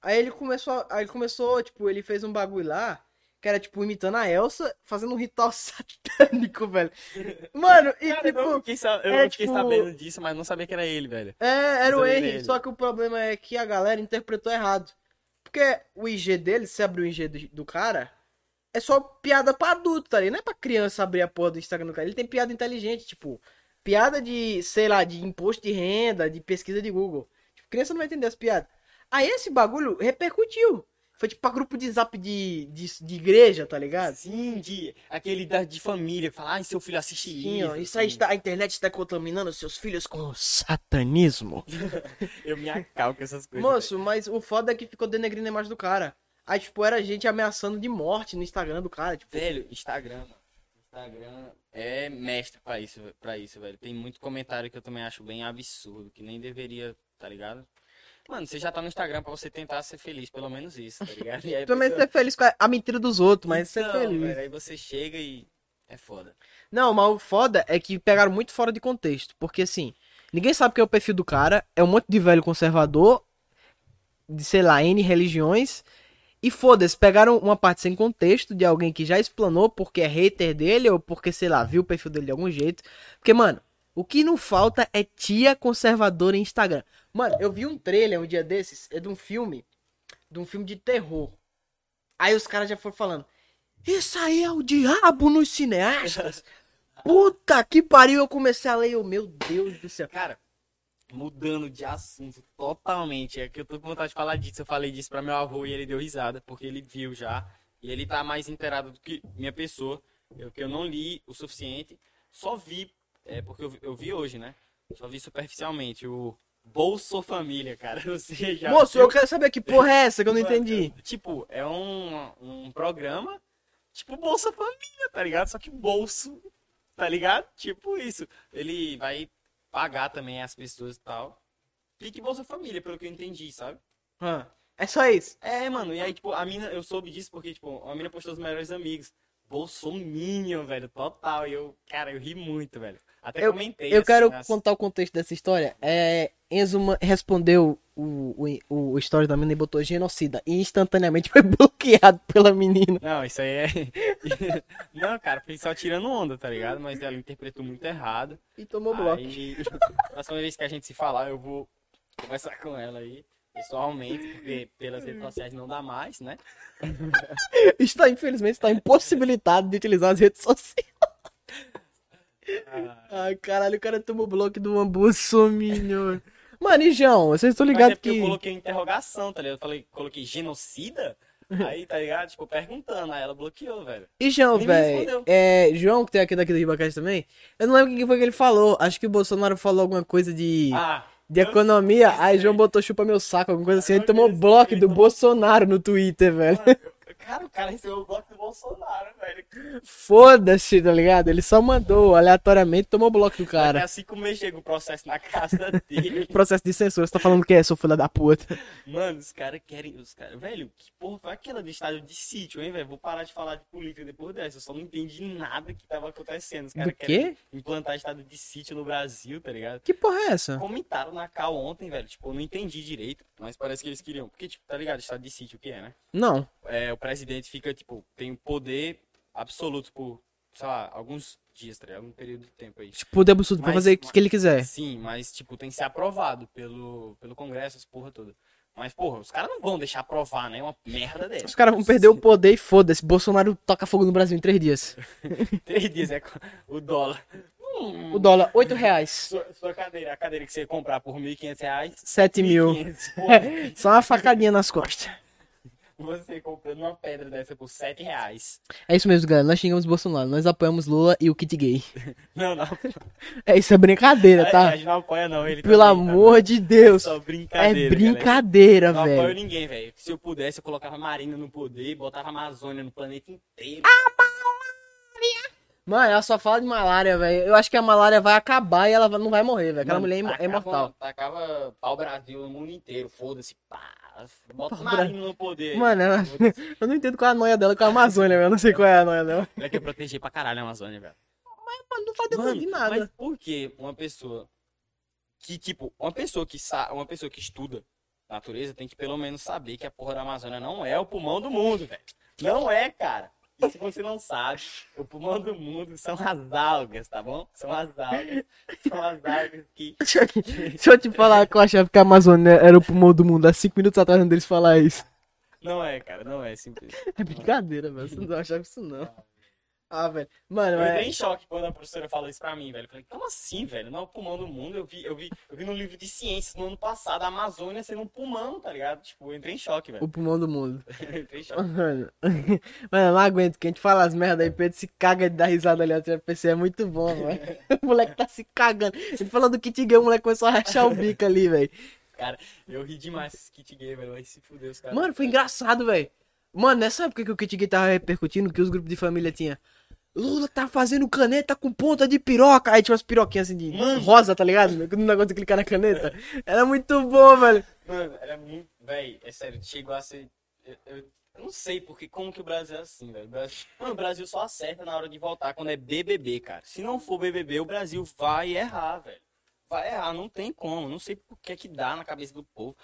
Aí ele começou, aí ele começou, tipo, ele fez um bagulho lá que era tipo imitando a Elsa, fazendo um ritual satânico, velho. Mano, e
Cara, eu
tipo,
fiquei, sa- eu
é,
fiquei
tipo-
sabendo disso, mas não sabia que era ele, velho.
é, era o
eu
Henry, só que o problema é que a galera interpretou errado. Porque o IG dele, se abrir o IG do, do cara, é só piada pra adulto, tá ligado? Não é pra criança abrir a porra do Instagram do cara. Ele tem piada inteligente, tipo, piada de, sei lá, de imposto de renda, de pesquisa de Google. Tipo, criança não vai entender as piadas. Aí esse bagulho repercutiu. Foi tipo pra grupo de zap de, de, de igreja, tá ligado?
Sim, de, aquele da, de família, falar, ai, seu filho assiste
Sim, ó,
isso.
isso aí
assim.
está, a internet está contaminando seus filhos com satanismo.
Eu me acalco essas coisas.
Moço, mas o foda é que ficou denegrindo a imagem do cara. Aí, tipo, era gente ameaçando de morte no Instagram do cara. Tipo,
Velho, Instagram, mano. Instagram é mestre pra isso, pra isso, velho. Tem muito comentário que eu também acho bem absurdo, que nem deveria, tá ligado? Mano, você já tá no Instagram pra você tentar ser feliz, pelo menos isso, tá ligado? E aí
também
pessoa-
ser feliz com a, mentira dos outros, mas ser
Então,
feliz.
velho, aí você chega e é foda.
Não, mas o foda é que pegaram muito fora de contexto. Porque assim, ninguém sabe quem é o perfil do cara. É um monte de velho conservador, de sei lá, N religiões. E foda-se, pegaram uma parte sem contexto de alguém que já explanou porque é hater dele ou porque, sei lá, viu o perfil dele de algum jeito. Porque, mano, o que não falta é tia conservadora em Instagram. Mano, eu vi um trailer um dia desses, é de um filme, de um filme de terror. Aí os caras já foram falando, isso aí é o diabo nos cineastas. Puta que pariu, eu comecei a ler, eu, meu Deus do céu.
Cara, mudando de assunto totalmente, é que eu tô com vontade de falar disso. Eu falei disso pra meu avô e ele deu risada, porque ele viu já. E ele tá mais inteirado do que minha pessoa. Eu, que eu não li o suficiente. Só vi, é, porque eu, vi- eu vi hoje, né? Só vi superficialmente o Bolso Família, cara. Você já
Moço, eu quero saber que porra é essa que eu não entendi.
Tipo, é um, um programa, tipo Bolsa Família, tá ligado? Só que bolso, tá ligado? Tipo isso. Ele vai pagar também as pessoas e tal. Pique Bolsa Família, pelo que eu entendi, sabe?
Hã, É só isso.
É, mano, e aí, tipo, a mina, eu soube disso porque, tipo, a mina postou os melhores amigos. Bolsominion, velho, total. E eu, cara, eu ri muito, velho. Até
Eu-
comentei.
Eu
assim,
quero
nas-
contar o contexto dessa história. É, Enzo respondeu o, o, o story da menina e botou genocida. E instantaneamente foi bloqueado pela menina.
Não, isso aí é. Não, cara, foi só tirando onda, tá ligado? Mas ela interpretou muito errado.
E tomou bloco.
Aí, próxima vez que a gente se falar, eu vou conversar com ela aí, pessoalmente, porque pelas redes sociais não dá mais, né?
Está, infelizmente, está impossibilitado de utilizar as redes sociais.
Ah,
Ai, caralho, o cara tomou bloco do Bolsominion. Mano, e João, vocês estão
é
ligados
porque
que...
eu coloquei interrogação, tá ligado? Eu falei, coloquei genocida, aí, tá ligado? Tipo, perguntando, aí ela bloqueou, velho.
E João, velho, é, João, que tem aqui daqui do Ribacast também, eu não lembro o que foi que ele falou. Acho que o Bolsonaro falou alguma coisa de,
Ah,
de economia, aí. João botou chupa meu saco, alguma coisa assim, ele tomou bloco do Bolsonaro no Twitter, velho.
mano, cara, o cara recebeu o bloco do Bolsonaro, velho.
Foda-se, tá ligado? Ele só mandou aleatoriamente, tomou o bloco do cara.
a cinco meses chega o processo na casa dele.
Processo de censura, você tá falando que é, seu filho da puta.
Mano, os caras querem. Os caras. Velho, que porra foi aquela de estádio de sítio, hein, velho? Vou parar de falar de política depois dessa. Eu só não entendi nada que tava acontecendo. Os caras
Do
querem implantar estado de sítio no Brasil, tá ligado?
Que porra é essa?
Comentaram na Cal ontem, velho. Tipo, eu não entendi direito. Mas parece que eles queriam. Porque, tipo, tá ligado? Estado de sítio o que é, né?
Não.
É, o presidente fica, tipo, tem poder absoluto por, sei lá, alguns dias, tá? Um período de tempo aí.
Tipo, poder absurdo pra fazer o que, ele quiser.
Sim, mas, tipo, tem que ser aprovado pelo, pelo Congresso, essa porra toda. Mas, porra, os caras não vão deixar aprovar, né? Uma merda dessa.
Os caras vão perder o poder e foda-se. Bolsonaro toca fogo no Brasil em três dias.
Três dias é o dólar. Hum,
O dólar, oito reais.
sua, sua cadeira, a cadeira que você comprar por 1.500 reais.
Sete mil.
1.500, porra,
Só uma facadinha nas costas.
Você comprando uma pedra dessa por 7 reais.
É isso mesmo, galera. Nós xingamos Bolsonaro. Nós apoiamos Lula e o kit gay.
Não, não.
É isso, é brincadeira,
A
tá?
gente não apoia, não. Ele
Pelo
também, tá?
amor de Deus. É
brincadeira. galera.
brincadeira,
Não apoio
velho.
ninguém, velho. Se eu pudesse, eu colocava a Marina no poder, botava a Amazônia no planeta inteiro.
Mano, ela só fala de malária, velho. Eu acho que a malária vai acabar e ela não vai morrer, velho. Aquela
Mano,
mulher é é imortal.
Tacava pau Brasil no mundo inteiro, foda-se. Pá, bota o Marina no poder.
Mano, ela- eu não entendo qual é a noia dela com a Amazônia, velho. Eu não sei qual é a noia dela.
Ela quer proteger pra caralho a Amazônia, velho.
Mano, não faz defender de nada.
mas por que uma pessoa que, tipo, uma pessoa que sa uma pessoa que estuda natureza tem que pelo menos saber que a porra da Amazônia não é o pulmão do mundo, velho. Não é, cara. E se você não sabe, o pulmão do mundo são as algas, tá bom? São as algas. São as algas que.
Deixa eu- Deixa eu te falar que eu achava que a Amazônia era o pulmão do mundo. Há cinco minutos atrás antes deles falar isso.
Não é, cara, não é simples.
É brincadeira, velho. Você não achava isso, não. Ah, velho. Mano,
Eu entrei
é...
em choque quando a professora falou isso pra mim, velho. Eu falei, como assim, velho? Não é o pulmão do mundo. Eu vi, eu vi, eu vi no livro de ciências no ano passado a Amazônia sendo um pulmão, tá ligado? Tipo, eu entrei em choque, velho.
o pulmão do mundo.
Eu entrei em choque.
Mano, mano, eu não aguento. Que a gente fala as merda aí, Pedro se caga de dar risada ali atrás PC. É muito bom, mano. O moleque tá se cagando. Ele falou do kit gay, o moleque começou a rachar o bico ali, velho.
Cara, eu ri demais esse kit gay, velho. Vai se fuder os caras.
Mano, foi engraçado, velho. Mano, nessa época que o kit gay tava repercutindo, que os grupos de família tinha. Lula tá fazendo caneta com ponta de piroca. Aí tinha umas piroquinhas assim de
Mano.
rosa, tá ligado? No negócio de clicar na caneta. Era muito bom, velho.
Mano, era muito. Véi, é sério, chegou a ser. Eu, eu- eu não sei porque, como que o Brasil é assim, velho. Mano, o Brasil só acerta na hora de voltar quando é BBB, cara. Se não for BBB, o Brasil vai errar, velho. Vai errar, não tem como. Não sei por que que dá na cabeça do povo.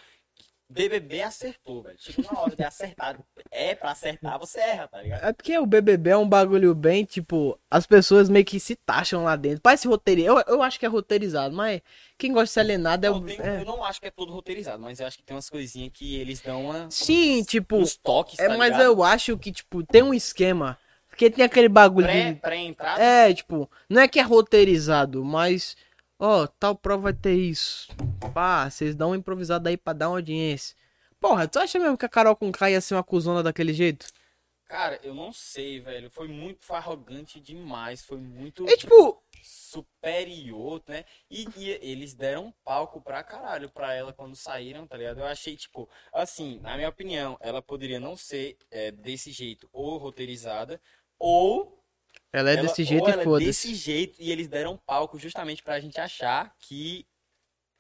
BBB acertou, velho. Chegou na hora de acertar. É pra acertar, você erra, tá ligado?
É porque o BBB é um bagulho bem, tipo, as pessoas meio que se taxam lá dentro. Parece roteirizado. Eu, eu acho que é roteirizado, mas quem gosta de ser alienado é o. é.
Eu não acho que é todo roteirizado, mas eu acho que tem umas coisinhas que eles dão uma.
Sim,
uns-
tipo,
uns toques,
É,
tá
mas
ligado?
eu acho que, tipo, tem um esquema. Porque tem aquele bagulho
Pré-
de.
Pré-entrada.
É, tipo, não é que é roteirizado, mas. Ó, tal prova vai ter isso. Pá, vocês dão uma improvisada aí pra dar uma audiência. Porra, tu acha mesmo que a Carol com K ia ser uma cuzona daquele jeito?
Cara, eu não sei, velho. Foi muito arrogante demais. Foi muito
É tipo.
superior, né? E, e eles deram um palco pra caralho pra ela quando saíram, tá ligado? Eu achei, tipo, assim, na minha opinião, ela poderia não ser é, desse jeito ou roteirizada, ou.
Ela é
ela-
desse jeito e
é
foda-se.
desse jeito e eles deram um palco justamente pra gente achar que.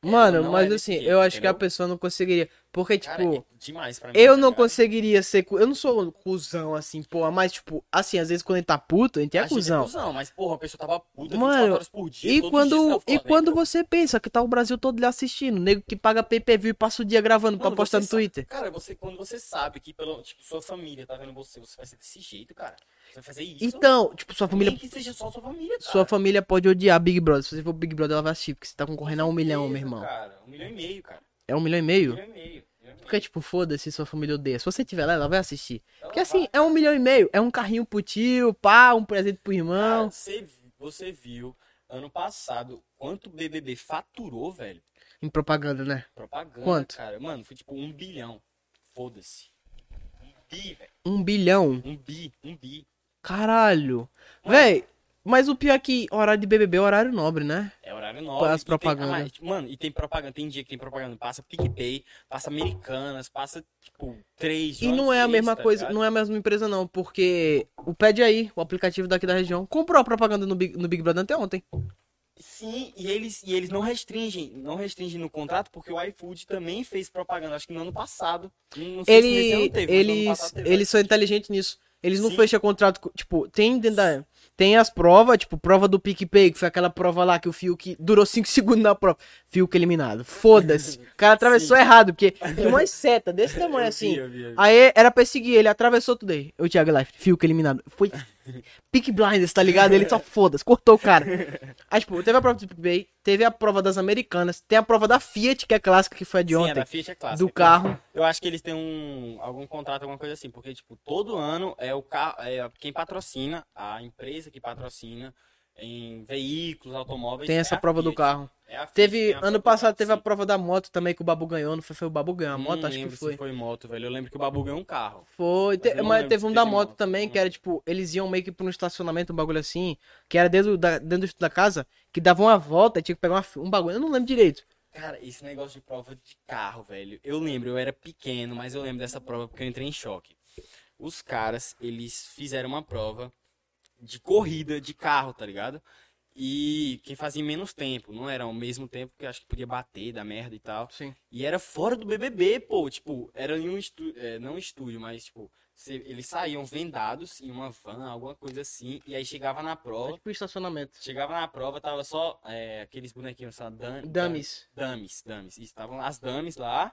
Mano, mas
é
assim, eu acho que a
entendeu?
pessoa não conseguiria. Porque, tipo.
Cara, é demais pra mim.
Eu
tá
não conseguiria ser. Eu não sou cuzão assim, porra. Mas, tipo, assim, às vezes quando gente tá puto, a gente é
A gente
cuzão.
mas porra, a pessoa tava puta
Mano,
24 horas por dia.
E quando,
tá
e quando você pensa que tá o Brasil todo lhe assistindo, nego que paga PPV e passa o dia gravando pra
Mano,
postar
você
no
sabe-
Twitter.
Cara, você, quando você sabe que pelo, tipo, sua família tá vendo você, você vai ser desse jeito, cara. Você vai fazer isso.
Então, tipo, sua família,
Nem que seja só sua família, cara.
sua família pode odiar Big Brother. Se você for Big Brother, ela vai assistir, porque você tá concorrendo a um milhão, meu irmão.
Cara, um milhão e meio, cara.
É um milhão e meio?
um milhão e meio.
Porque, tipo, foda-se, sua família odeia. Se você tiver lá, ela vai assistir.
Ela
Porque assim,
vai.
é um milhão e meio. É um carrinho pro tio, pá, um presente pro
Cara,
irmão.
você, você viu ano passado quanto o BBB faturou, velho?
Em propaganda, né?
Propaganda,
Quanto?
cara. Mano, foi tipo um bilhão. Foda-se. Um bi, velho.
Um bilhão.
Um bi, um bi.
Caralho. Véi, Mas o pior é que horário de BBB é horário nobre, né?
É horário nobre.
As
e tem-
propaganda.
ah, mano, e tem propaganda, tem dia que tem propaganda. Passa PicPay, passa Americanas, passa, tipo, três.
E não é a mesma coisa, não é a mesma empresa não, porque o Pede Aí, o aplicativo daqui da região, comprou a propaganda no Big, no Big Brother até ontem.
Sim, e eles, e eles não restringem, não restringem no contrato, porque o iFood também fez propaganda, acho que no ano passado. Não, sei se
Ele,
teve, no ano
eles,
passado teve
eles são inteligentes nisso. Eles não
Sim.
fecham contrato, tipo, tem dentro da, tem as provas, tipo, prova do PicPay, que foi aquela prova lá que o Fiuk durou 5 segundos na prova. Fiuk eliminado. Foda-se. O cara atravessou errado, porque tinha uma seta desse tamanho
Eu
assim.
vi, vi, vi.
Aí era pra seguir ele, atravessou tudo aí. O Thiago Life, Fiuk eliminado. Foi Peak Blinders, tá ligado? Ele só foda-se, cortou o cara. Aí, tipo, teve a prova do PicPay, teve a prova das Americanas, tem a prova da Fiat, que é clássica, que foi a de
Sim,
ontem,
é da Fiat é clássica.
do carro.
Eu acho que eles têm um algum contrato, alguma coisa assim, porque tipo, todo ano é o carro, é quem patrocina, a empresa que patrocina em veículos, automóveis.
Tem
é
essa
a
prova do carro.
É
Teve, ano passado teve a prova da moto também, que o Babu ganhou, não foi, foi o Babu ganhou a
Não
moto, acho que foi.
foi moto, velho. Eu lembro que o Babu ganhou um carro.
Foi, te-
Mas não
mas teve um da moto
moto.
também, que era tipo, eles iam meio que pra um estacionamento, um bagulho assim, que era dentro da, dentro da casa, que dava uma volta e tinha que pegar uma um bagulho, eu não lembro direito.
Cara, esse negócio de prova de carro, velho. Eu lembro, eu era pequeno, mas eu lembro dessa prova porque eu entrei em choque. Os caras, eles fizeram uma prova de corrida de carro, tá ligado? E quem fazia menos tempo, não era ao mesmo tempo que acho que podia bater, dar merda e tal.
Sim.
E era fora do BBB, pô, tipo, era em um estúdio, não estúdio, mas tipo, cê- eles saíam vendados em uma van, alguma coisa assim, e aí chegava na
É
prova,
tipo estacionamento.
chegava na prova, tava só é, aqueles bonequinhos, sabe, dan,
Dummies.
Dummies, dummies. Estavam as dummies lá.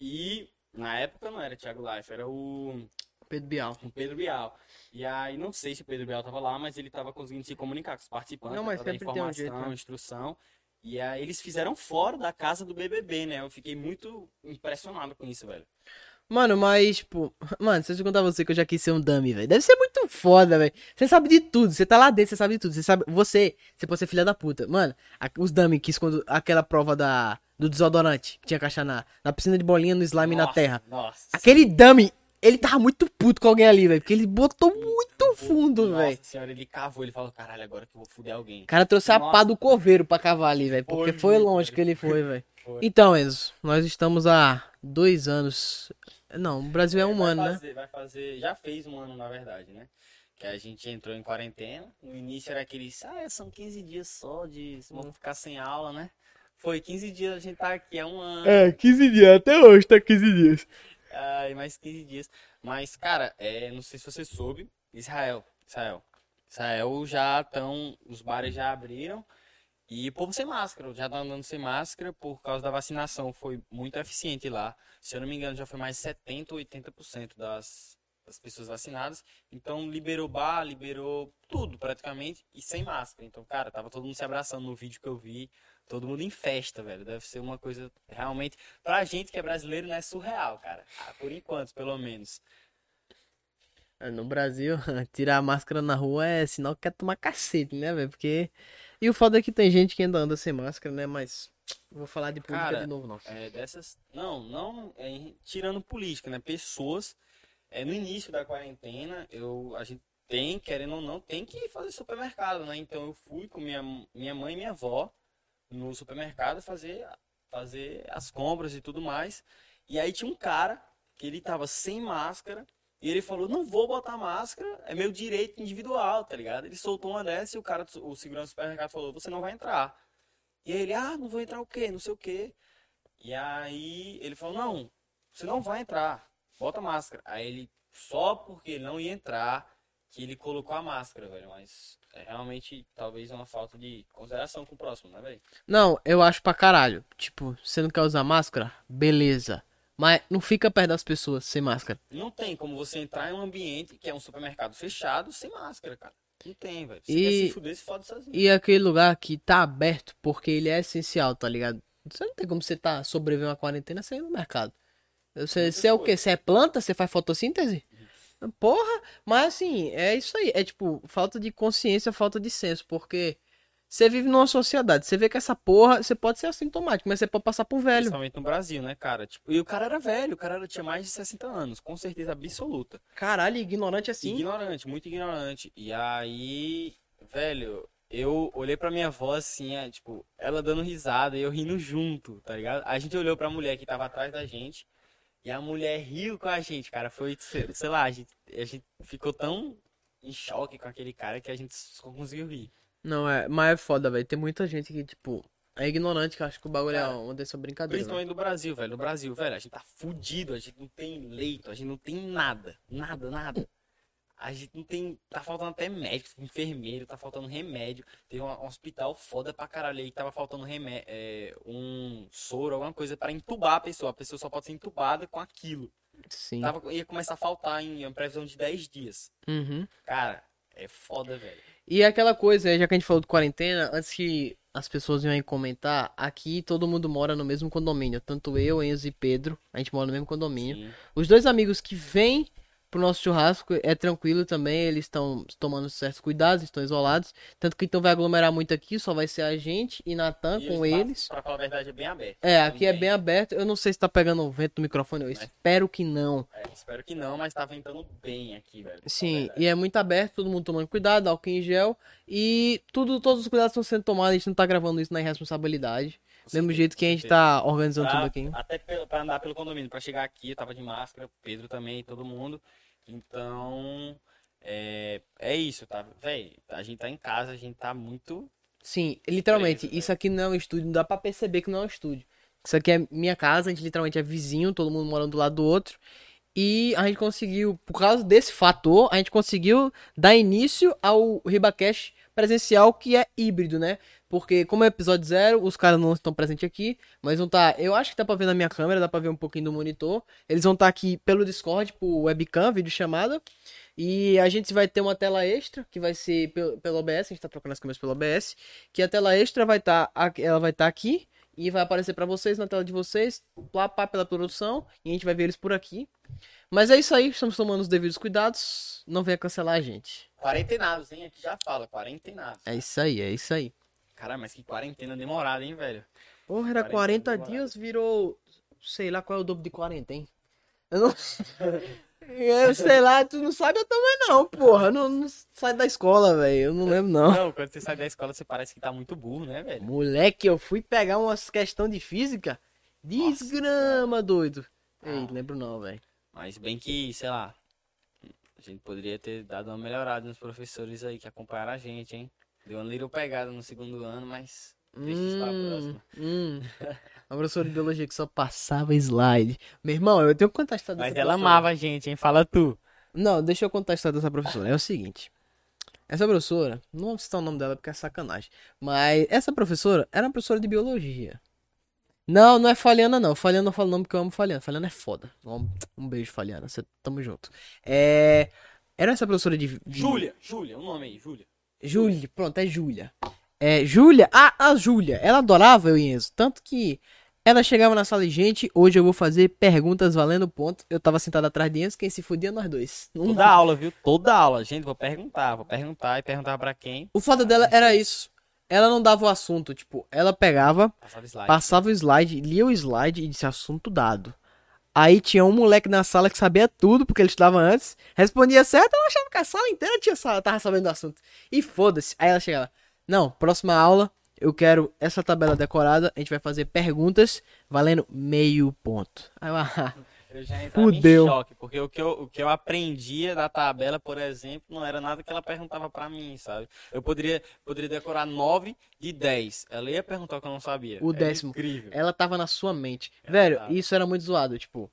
E na época não era Thiago Life, era o,
Pedro Bial.
o Pedro Bial. E aí não sei se o Pedro Bial tava lá, mas ele tava conseguindo se comunicar com os participantes,
Não, mas sempre tem um
informação,
jeito, né?
instrução. E aí eles fizeram fora da casa do BBB, né? Eu fiquei muito impressionado com isso, velho.
Mano, mas, tipo, mano, se eu contar a você que eu já quis ser um dummy, velho. Deve ser muito foda, velho. Você sabe de tudo, você tá lá dentro, você sabe de tudo. Você sabe, você, você pode ser filha da puta. Mano, a- os dummy que escondem aquela prova da, do desodorante, que tinha caixa na, na piscina de bolinha, no slime na
Nossa,
terra.
Nossa.
Aquele dummy, ele tava muito puto com alguém ali, velho. Porque ele botou muito fundo,
Nossa
velho.
senhora, ele cavou, ele falou, caralho, agora que eu vou fuder alguém.
O cara trouxe a
Nossa.
pá do coveiro pra cavar ali, velho. Porque
Foi
longe
velho.
que ele foi, velho. Então, Enzo, nós estamos há dois anos. Não, o Brasil é um
vai
ano, né?
fazer, Vai fazer, já fez um ano na verdade, né? Que a gente entrou em quarentena. No início era aqueles, ah, são 15 dias só de vamos ficar sem aula, né? Foi 15 dias, a gente tá aqui há um ano.
É, 15 dias, até hoje tá 15 dias.
Ai, mais 15 dias. Mas, cara, é, não sei se você soube, Israel, Israel. Israel já estão, os bares já abriram e o povo sem máscara, já tá andando sem máscara por causa da vacinação, foi muito eficiente lá. Se eu não me engano, já foi mais de 70 ou 80% das, das pessoas vacinadas. Então liberou bar, liberou tudo praticamente e sem máscara. Então, cara, tava todo mundo se abraçando no vídeo que eu vi. Todo mundo em festa, velho. Deve ser uma coisa realmente. Pra gente que é brasileiro, não é surreal, cara. Ah, Por enquanto, pelo menos.
É, No Brasil, tirar a máscara na rua é sinal que quer tomar cacete, né, velho? Porque. E o foda é que tem gente que ainda anda sem máscara, né? Mas. Vou falar de política
Cara,
de novo, não.
É, dessas. Não, não. é, tirando política, né? Pessoas. É, no início da quarentena, eu, a gente tem, querendo ou não, tem que fazer supermercado, né? Então eu fui com minha, minha mãe e minha avó no supermercado fazer, fazer as compras e tudo mais. E aí tinha um cara que ele tava sem máscara. E ele falou, não vou botar máscara, é meu direito individual, tá ligado? Ele soltou uma dessa e o cara, o segurança do supermercado falou, você não vai entrar. E aí ele, ah, não vou entrar o quê? Não sei o quê. E aí ele falou, não, você não vai entrar, bota máscara. Aí ele, só porque ele não ia entrar, que ele colocou a máscara, velho. Mas é realmente talvez uma falta de consideração com o próximo, né, velho?
Não, eu acho pra caralho. Tipo, você não quer usar máscara? Beleza. Mas não fica perto das pessoas sem máscara.
Não tem como você entrar em um ambiente que é um supermercado fechado sem máscara, cara. Não tem, velho. Você
E-
quer se fuder, se fode sozinho.
E aquele lugar que tá aberto porque ele é essencial, tá ligado? Você não tem como você tá sobrevivendo à quarentena sem ir no mercado. Você, você é o quê? Você é planta? Você faz fotossíntese? Porra, mas assim, é isso aí. É tipo, falta de consciência, falta de senso. Porque você vive numa sociedade, você vê que essa porra, você pode ser assintomático, mas você pode passar por velho.
Principalmente no Brasil, né, cara? Tipo, e o cara era velho, o cara era- tinha mais de 60 anos, com certeza absoluta.
Caralho, ignorante assim.
Ignorante, muito ignorante. E aí velho, eu olhei pra minha avó assim, é, tipo, ela dando risada e eu rindo junto, tá ligado? A gente olhou pra mulher que tava atrás da gente e a mulher riu com a gente, cara. Foi, sei lá, a gente, a gente ficou tão em choque com aquele cara que a gente só conseguiu rir.
Não, é, mas é foda, velho. Tem muita gente que, tipo, é ignorante que acha que o bagulho
Cara,
é uma dessa brincadeira. né?
Principalmente no Brasil, velho. No Brasil, velho, a gente tá fudido, a gente não tem leito, a gente não tem nada. Nada, nada. A gente não tem. Tá faltando até médico, enfermeiro, tá faltando remédio. Tem um, um hospital foda pra caralho aí que tava faltando remédio, um soro, alguma coisa pra entubar a pessoa. A pessoa só pode ser entubada com aquilo.
Sim.
Tava, ia começar a faltar em uma previsão de 10 dias.
Uhum.
Cara, é foda, velho.
E é aquela coisa, já que a gente falou de quarentena, antes que as pessoas venham aí comentar, aqui todo mundo mora no mesmo condomínio. Tanto eu, Enzo e Pedro, a gente mora no mesmo condomínio.
Sim.
Os dois amigos que vêm pro nosso churrasco é tranquilo também, eles estão tomando certos cuidados, estão isolados. Tanto que então vai aglomerar muito aqui, só vai ser a gente e Natan
E
com eles.
Pra falar a verdade, é bem aberto.
É, aqui é bem aberto. Eu não sei se tá pegando o vento do microfone, eu espero que não.
É, espero que não, mas tá ventando bem aqui, velho.
Sim, e é muito aberto, todo mundo tomando cuidado, álcool em gel. E tudo, todos os cuidados estão sendo tomados, a gente não tá gravando isso na irresponsabilidade. Mesmo jeito que a gente
certeza.
tá organizando
Pra-
tudo aqui.
Até pra andar pelo condomínio. Pra chegar aqui, eu tava de máscara, o Pedro também, todo mundo. Então, é, é isso, tá? Véi, a gente tá em casa, a gente tá muito.
Sim, literalmente,
Beleza,
isso aqui não é um estúdio, não dá pra perceber que não é um estúdio. Isso aqui é minha casa, a gente literalmente é vizinho, todo mundo morando do lado do outro. E a gente conseguiu, por causa desse fator, a gente conseguiu dar início ao RibaCast presencial que é híbrido, né? Porque como é episódio zero, os caras não estão presentes aqui, mas vão estar, eu acho que dá pra ver na minha câmera, dá pra ver um pouquinho do monitor. Eles vão estar aqui pelo Discord, por webcam, vídeo chamada. E a gente vai ter uma tela extra, que vai ser pelo, pelo OBS, a gente tá trocando as câmeras pelo OBS, que a tela extra vai estar, ela vai estar aqui e vai aparecer pra vocês na tela de vocês, lá pá, pela produção, e a gente vai ver eles por aqui. Mas é isso aí, estamos tomando os devidos cuidados, não venha cancelar a gente.
Quarentenados, hein? Aqui já fala, quarentenados.
É isso aí, é isso aí.
Caralho, mas que quarentena demorada, hein, velho?
Porra, era
40
40
demorado.
dias, virou. Sei lá qual é o dobro de 40, hein? Eu não. Eu sei lá, tu não sabe eu também não, porra. Eu não, não sai da escola, velho. Eu não lembro, não.
Não, quando você sai da escola, você parece que tá muito burro, né, velho?
Moleque, eu fui pegar umas questão de física. Desgrama, doido. Ei,
Ah.
lembro não, velho.
Mas bem que, sei lá, a gente poderia ter dado uma melhorada nos professores aí que acompanharam a gente, hein? Deu uma little pegada no segundo ano, mas deixa isso pra
Hum,
próxima.
hum. A professora de biologia que só passava slide. Meu irmão, eu tenho que contar a história
Mas
dessa
ela
professora.
amava a gente, hein? Fala tu.
Não, deixa eu contar a história dessa professora. É o seguinte. Essa professora, não vou citar o nome dela porque é sacanagem. Mas essa professora era uma professora de biologia. Não, não é Faliana, não. Faliana não fala o nome porque eu amo Faliana. Faliana é foda. Um, um beijo, Faliana. Cê, tamo junto. É. Era essa professora de. de...
Júlia, Júlia, o nome aí, Júlia.
Júlia, pronto, é Júlia. É, Júlia, ah, a Júlia, ela adorava eu e Enzo, tanto que ela chegava na sala de gente, hoje eu vou fazer perguntas valendo ponto. Eu tava sentado atrás de Enzo, quem se fudia nós dois. Um
Toda aula, viu? Toda aula. Gente, vou perguntar, vou perguntar e perguntar pra quem.
O foda dela era isso. Ela não dava o assunto, tipo, ela pegava,
Passava slide.
passava o slide, lia o slide e disse assunto dado. Aí tinha um moleque na sala que sabia tudo, porque ele estudava antes, respondia certo, ela achava que a sala inteira tinha, sa- tava sabendo do assunto. E foda-se. Aí ela chegava, não, próxima aula, eu quero essa tabela decorada, a gente vai fazer perguntas valendo meio ponto. Aí eu, ah,
Eu já entrava
Fudeu.
em choque, porque o que, eu, o que eu aprendia da tabela, por exemplo, não era nada que ela perguntava pra mim, sabe? Eu poderia, poderia decorar 9 de 10. Ela ia perguntar o que eu não sabia.
O
Era
décimo.
Incrível.
ela tava na sua mente. Velho,
tava.
isso era muito zoado, tipo.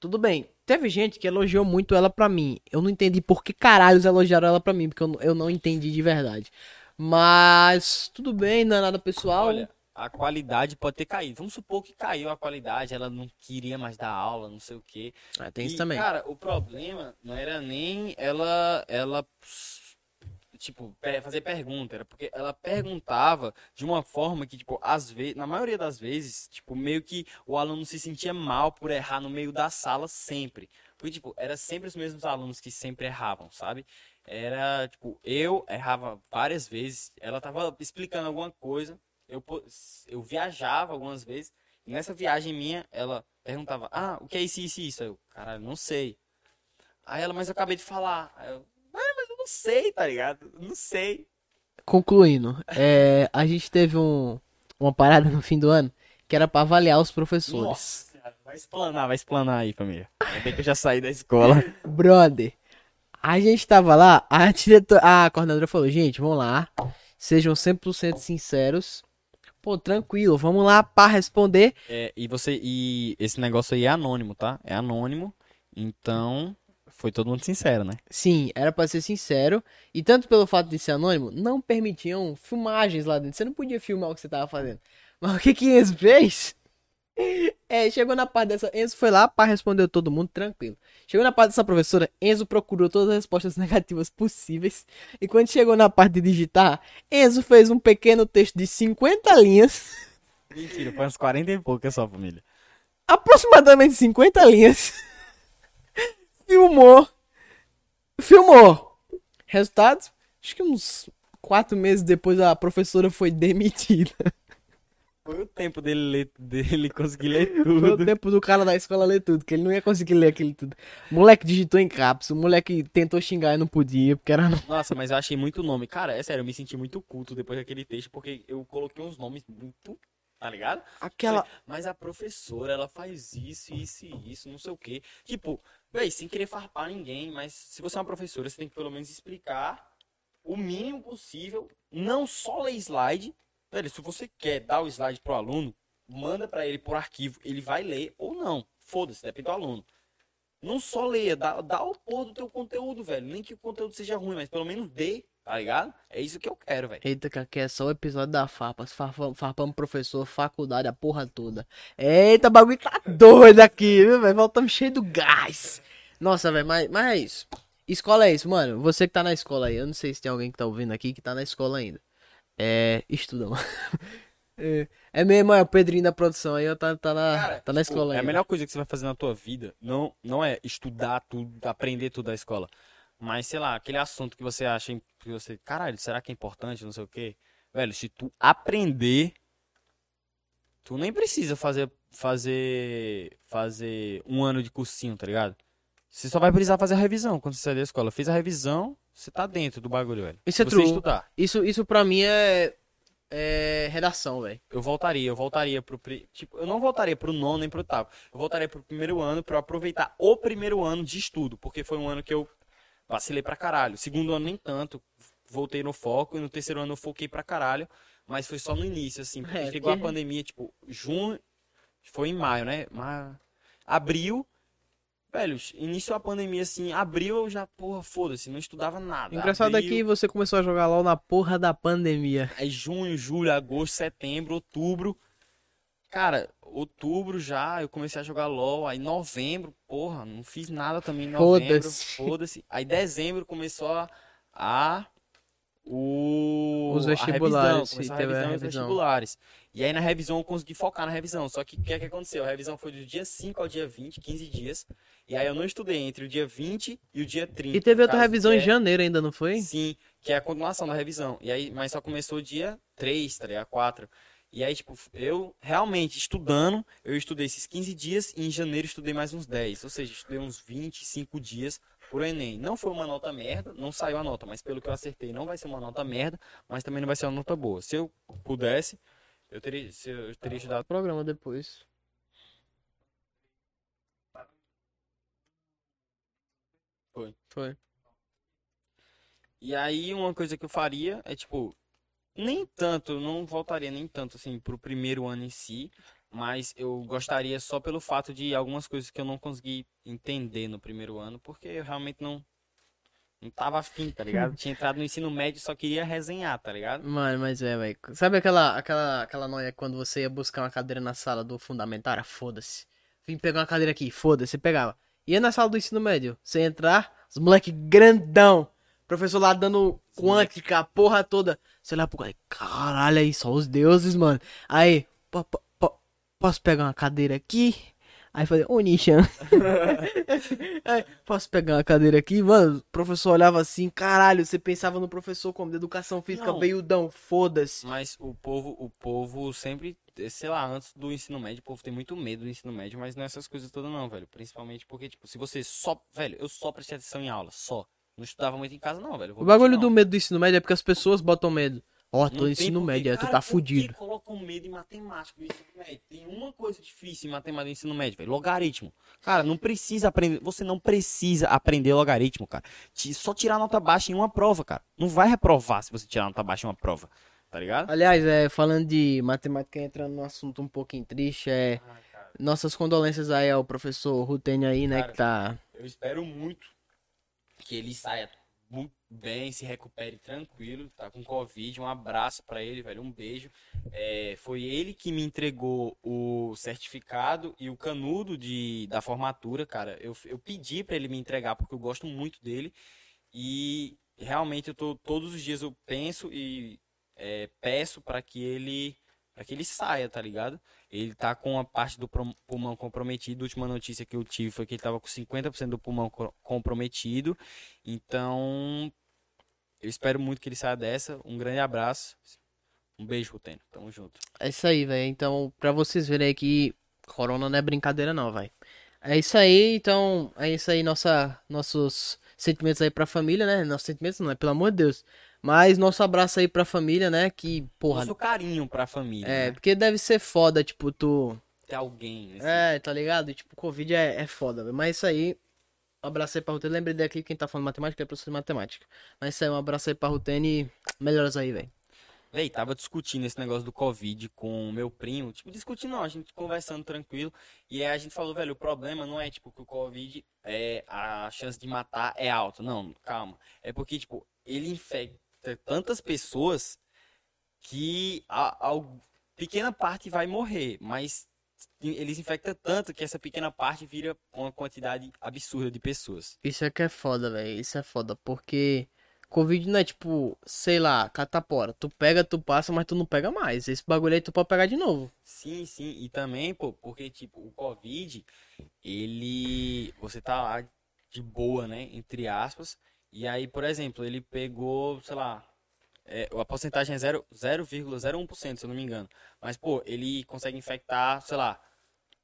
Tudo bem. Teve gente que elogiou muito ela pra mim. Eu não entendi por que caralhos elogiaram ela pra mim, porque eu, não- eu não entendi de verdade. Mas tudo bem, não é nada pessoal.
Olha, a qualidade pode ter caído. Vamos supor que caiu a qualidade, ela não queria mais dar aula, não sei o quê.
Ah, tem isso
E,
também.
Cara, o problema não era nem ela, ela tipo, fazer pergunta, era porque ela perguntava de uma forma que, tipo, às vezes, na maioria das vezes, tipo, meio que o aluno se sentia mal por errar no meio da sala sempre. Porque, tipo, era sempre os mesmos alunos que sempre erravam, sabe? Era, tipo, eu errava várias vezes, ela tava explicando alguma coisa, eu, eu viajava algumas vezes, e nessa viagem minha, ela perguntava, ah, o que é isso, isso, isso? Aí eu, caralho, não sei. Aí ela, mas eu acabei de falar. Aí eu, ah, mas eu não sei, tá ligado? Não sei.
concluindo, é, a gente teve um, uma parada no fim do ano que era pra avaliar os professores.
Nossa, vai explanar, vai explanar aí, família. Ainda bem que eu já saí da escola.
Brother, a gente tava lá, a diretora, a coordenadora falou, gente, vamos lá, sejam 100% sinceros. Pô, tranquilo, vamos lá pra responder.
É, e você. E esse negócio aí é anônimo, tá? É anônimo. Então, foi todo mundo sincero, né?
Sim, era pra ser sincero. E tanto pelo fato de ser anônimo, não permitiam filmagens lá dentro. Você não podia filmar o que você tava fazendo. Mas o que que Enzo fez? É, chegou na parte dessa. Enzo foi lá para responder todo mundo tranquilo. Chegou na parte dessa professora, Enzo procurou todas as respostas negativas possíveis. E quando chegou na parte de digitar, Enzo fez um pequeno texto de 50 linhas.
Mentira, foi uns 40 e poucas só, família.
aproximadamente 50 linhas. Filmou. Filmou. Resultado? Acho que uns quatro meses depois a professora foi demitida.
Foi o tempo dele ler, dele conseguir ler
Foi o
tudo.
tempo do cara da escola ler tudo, que ele não ia conseguir ler aquilo tudo. O moleque digitou em caps, o moleque tentou xingar e não podia, porque era.
Nossa, mas eu achei muito nome. Cara, é sério, eu me senti muito culto depois daquele texto, porque eu coloquei uns nomes muito. Tá ligado?
Aquela.
Mas a professora, ela faz isso, isso e isso, não sei o quê. Tipo, véi, sem querer farpar ninguém, mas se você é uma professora, você tem que pelo menos explicar o mínimo possível, não só ler slide. Velho, se você quer dar o slide pro aluno, manda pra ele por arquivo, ele vai ler ou não. Foda-se, depende do aluno. Não só leia, dá, dá o porra do teu conteúdo, velho. Nem que o conteúdo seja ruim, mas pelo menos dê, tá ligado? É isso que eu quero, velho.
Eita, que aqui é só o episódio da. Farpamos, farpamos professor, faculdade, a porra toda. Eita, o bagulho tá doido aqui, viu, velho? Voltamos cheio do gás. Nossa, velho, mas, mas é isso. Escola é isso, mano. Você que tá na escola aí, eu não sei se tem alguém que tá ouvindo aqui que tá na escola ainda. É. Estuda, mano. É, é mesmo, é o Pedrinho da produção aí, ó, tá, tá na,
Cara,
tá na
tipo,
escola
É a melhor coisa que você vai fazer na tua vida não, não é estudar tudo, aprender tudo da escola. Mas, sei lá, aquele assunto que você acha que você, caralho, será que é importante, não sei o quê? Velho, se tu aprender, tu nem precisa fazer fazer fazer um ano de cursinho, tá ligado? Você só vai precisar fazer a revisão quando você sair da escola. Fez a revisão, você tá dentro do bagulho, velho.
Isso é
Se
true.
você estudar.
Isso, isso pra mim é. É. Redação, velho.
Eu voltaria, eu voltaria pro. Tipo, eu não voltaria pro nono nem pro oitavo. Eu voltaria pro primeiro ano pra eu aproveitar o primeiro ano de estudo, porque foi um ano que eu vacilei pra caralho. Segundo ano nem tanto, voltei no foco, e no terceiro ano eu foquei pra caralho, mas foi só no início, assim, porque
É,
chegou a
porque-
pandemia, tipo, junho. Foi em maio, né? Ma... Abril. Velho, iniciou a pandemia assim, abril eu já, porra, foda-se, não estudava nada.
Engraçado é que você começou a jogar LOL na porra da pandemia.
Aí junho, julho, agosto, setembro, outubro. Cara, outubro já eu comecei a jogar LOL. Aí novembro, porra, não fiz nada também em novembro.
Foda-se.
Foda-se. Aí dezembro começou a. a o,
Os
a
vestibulares,
revisão, a
teve a
revisão e os
revisão.
vestibulares. E aí na revisão eu consegui focar na revisão. Só que o que é que aconteceu? A revisão foi do dia 5 ao dia 20, 15 dias. E aí eu não estudei entre o dia 20 e o dia 30.
E teve outra
caso,
revisão
que
em
é-
janeiro ainda, não foi?
Sim, que é a continuação da revisão. E aí, mas só começou dia 3, tá ligado? 4. E aí, tipo, eu realmente estudando, eu estudei esses 15 dias e em janeiro estudei mais uns 10. Ou seja, estudei uns 25 dias pro Enem. Não foi uma nota merda, não saiu a nota, mas pelo que eu acertei, não vai ser uma nota merda, mas também não vai ser uma nota boa. Se eu pudesse, eu teria, se eu teria estudado.
Programa depois.
Foi.
Foi.
E aí, uma coisa que eu faria é, tipo, nem tanto, não voltaria nem tanto, assim, pro primeiro ano em si, mas eu gostaria só pelo fato de algumas coisas que eu não consegui entender no primeiro ano, porque eu realmente não, não tava afim, tá ligado? Tinha entrado no ensino médio só queria resenhar, tá ligado?
Mano, mas é, velho. Sabe aquela, aquela, aquela noia quando você ia buscar uma cadeira na sala do fundamental? Ah, foda-se. Vim pegar uma cadeira aqui, foda-se, você pegava. Ia na sala do ensino médio, você entrar, os moleque grandão. Professor lá dando quântica, a porra toda. Você lá pro cara, caralho, aí só os deuses, mano. Aí, po- posso pegar uma cadeira aqui? Aí fazer, ô Nishan. Aí, posso pegar uma cadeira aqui? Mano, o professor olhava assim, caralho, você pensava no professor como de educação física,
Não.
veiudão, foda-se.
Mas o povo, o povo sempre, sei lá, antes do ensino médio, o povo tem muito medo do ensino médio, mas não é essas coisas todas não, velho. Principalmente porque, tipo, se você só, velho, eu só prestei atenção em aula, só. Não estudava muito em casa, não, velho.
O bagulho do medo do ensino médio é porque as pessoas botam medo. Ó, tô no ensino médio, aí tu
Cara,
tá fudido.
colocam medo em matemática do ensino médio? Tem uma coisa difícil em matemática do ensino médio, velho. Logaritmo. Cara, não precisa aprender. Você não precisa aprender logaritmo, cara. Só tirar nota baixa em uma prova, cara. Não vai reprovar se você tirar nota baixa em uma prova. Tá ligado?
Aliás, é, falando de matemática, entrando num assunto um pouquinho triste, é. Nossas condolências aí ao professor Rutênio aí, né,
Cara,
que tá.
Eu espero muito que ele saia muito bem, se recupere tranquilo, tá com Covid. Um abraço pra ele, velho, um beijo. É, foi ele que me entregou o certificado e o canudo de, da formatura, cara. Eu, eu pedi pra ele me entregar porque eu gosto muito dele e realmente eu tô todos os dias eu penso e é, peço pra que ele para que ele saia, tá ligado? Ele tá com a parte do pulmão comprometido. A última notícia que eu tive foi que ele tava com 50% do pulmão co- comprometido. Então, eu espero muito que ele saia dessa. Um grande abraço. Um beijo, Rutênio. Tamo junto.
É isso aí, velho. Então, pra vocês verem aí que corona não é brincadeira, não, vai. É isso aí, então, é isso aí, nossa, nossos sentimentos aí pra família, né? Nossos sentimentos não, é pelo amor de Deus. Mas nosso abraço aí pra família, né? Que, porra,
Nosso carinho pra família.
é,
né?
porque deve ser foda, tipo, tu.
Ter alguém. Nesse...
É, tá ligado? Tipo, Covid é, é foda, velho. Mas isso aí, um abraço aí pra Rutene. Lembrei daqui quem tá falando matemática é professor de matemática. Mas isso aí, um abraço aí pra Rutene e melhoras aí, velho.
Véi, tava discutindo esse negócio do Covid com o meu primo. Tipo, discutindo não, a gente conversando tranquilo. E aí a gente falou, velho, o problema não é, tipo, que o Covid, é, a chance de matar é alta. Não, calma. É porque, tipo, ele infecta tantas pessoas que a, a pequena parte vai morrer. Mas eles infectam tanto que essa pequena parte vira uma quantidade absurda de pessoas.
Isso é que é foda, velho. Isso é foda, porque Covid não é tipo, sei lá, catapora. Tu pega, tu passa, mas tu não pega mais. Esse bagulho aí tu pode pegar de novo.
Sim, sim, e também, pô, porque, tipo, o Covid, ele. Você tá lá de boa, né? Entre aspas. E aí, por exemplo, ele pegou, sei lá. é, a porcentagem é zero- 0,01%, se eu não me engano. Mas, pô, ele consegue infectar, sei lá,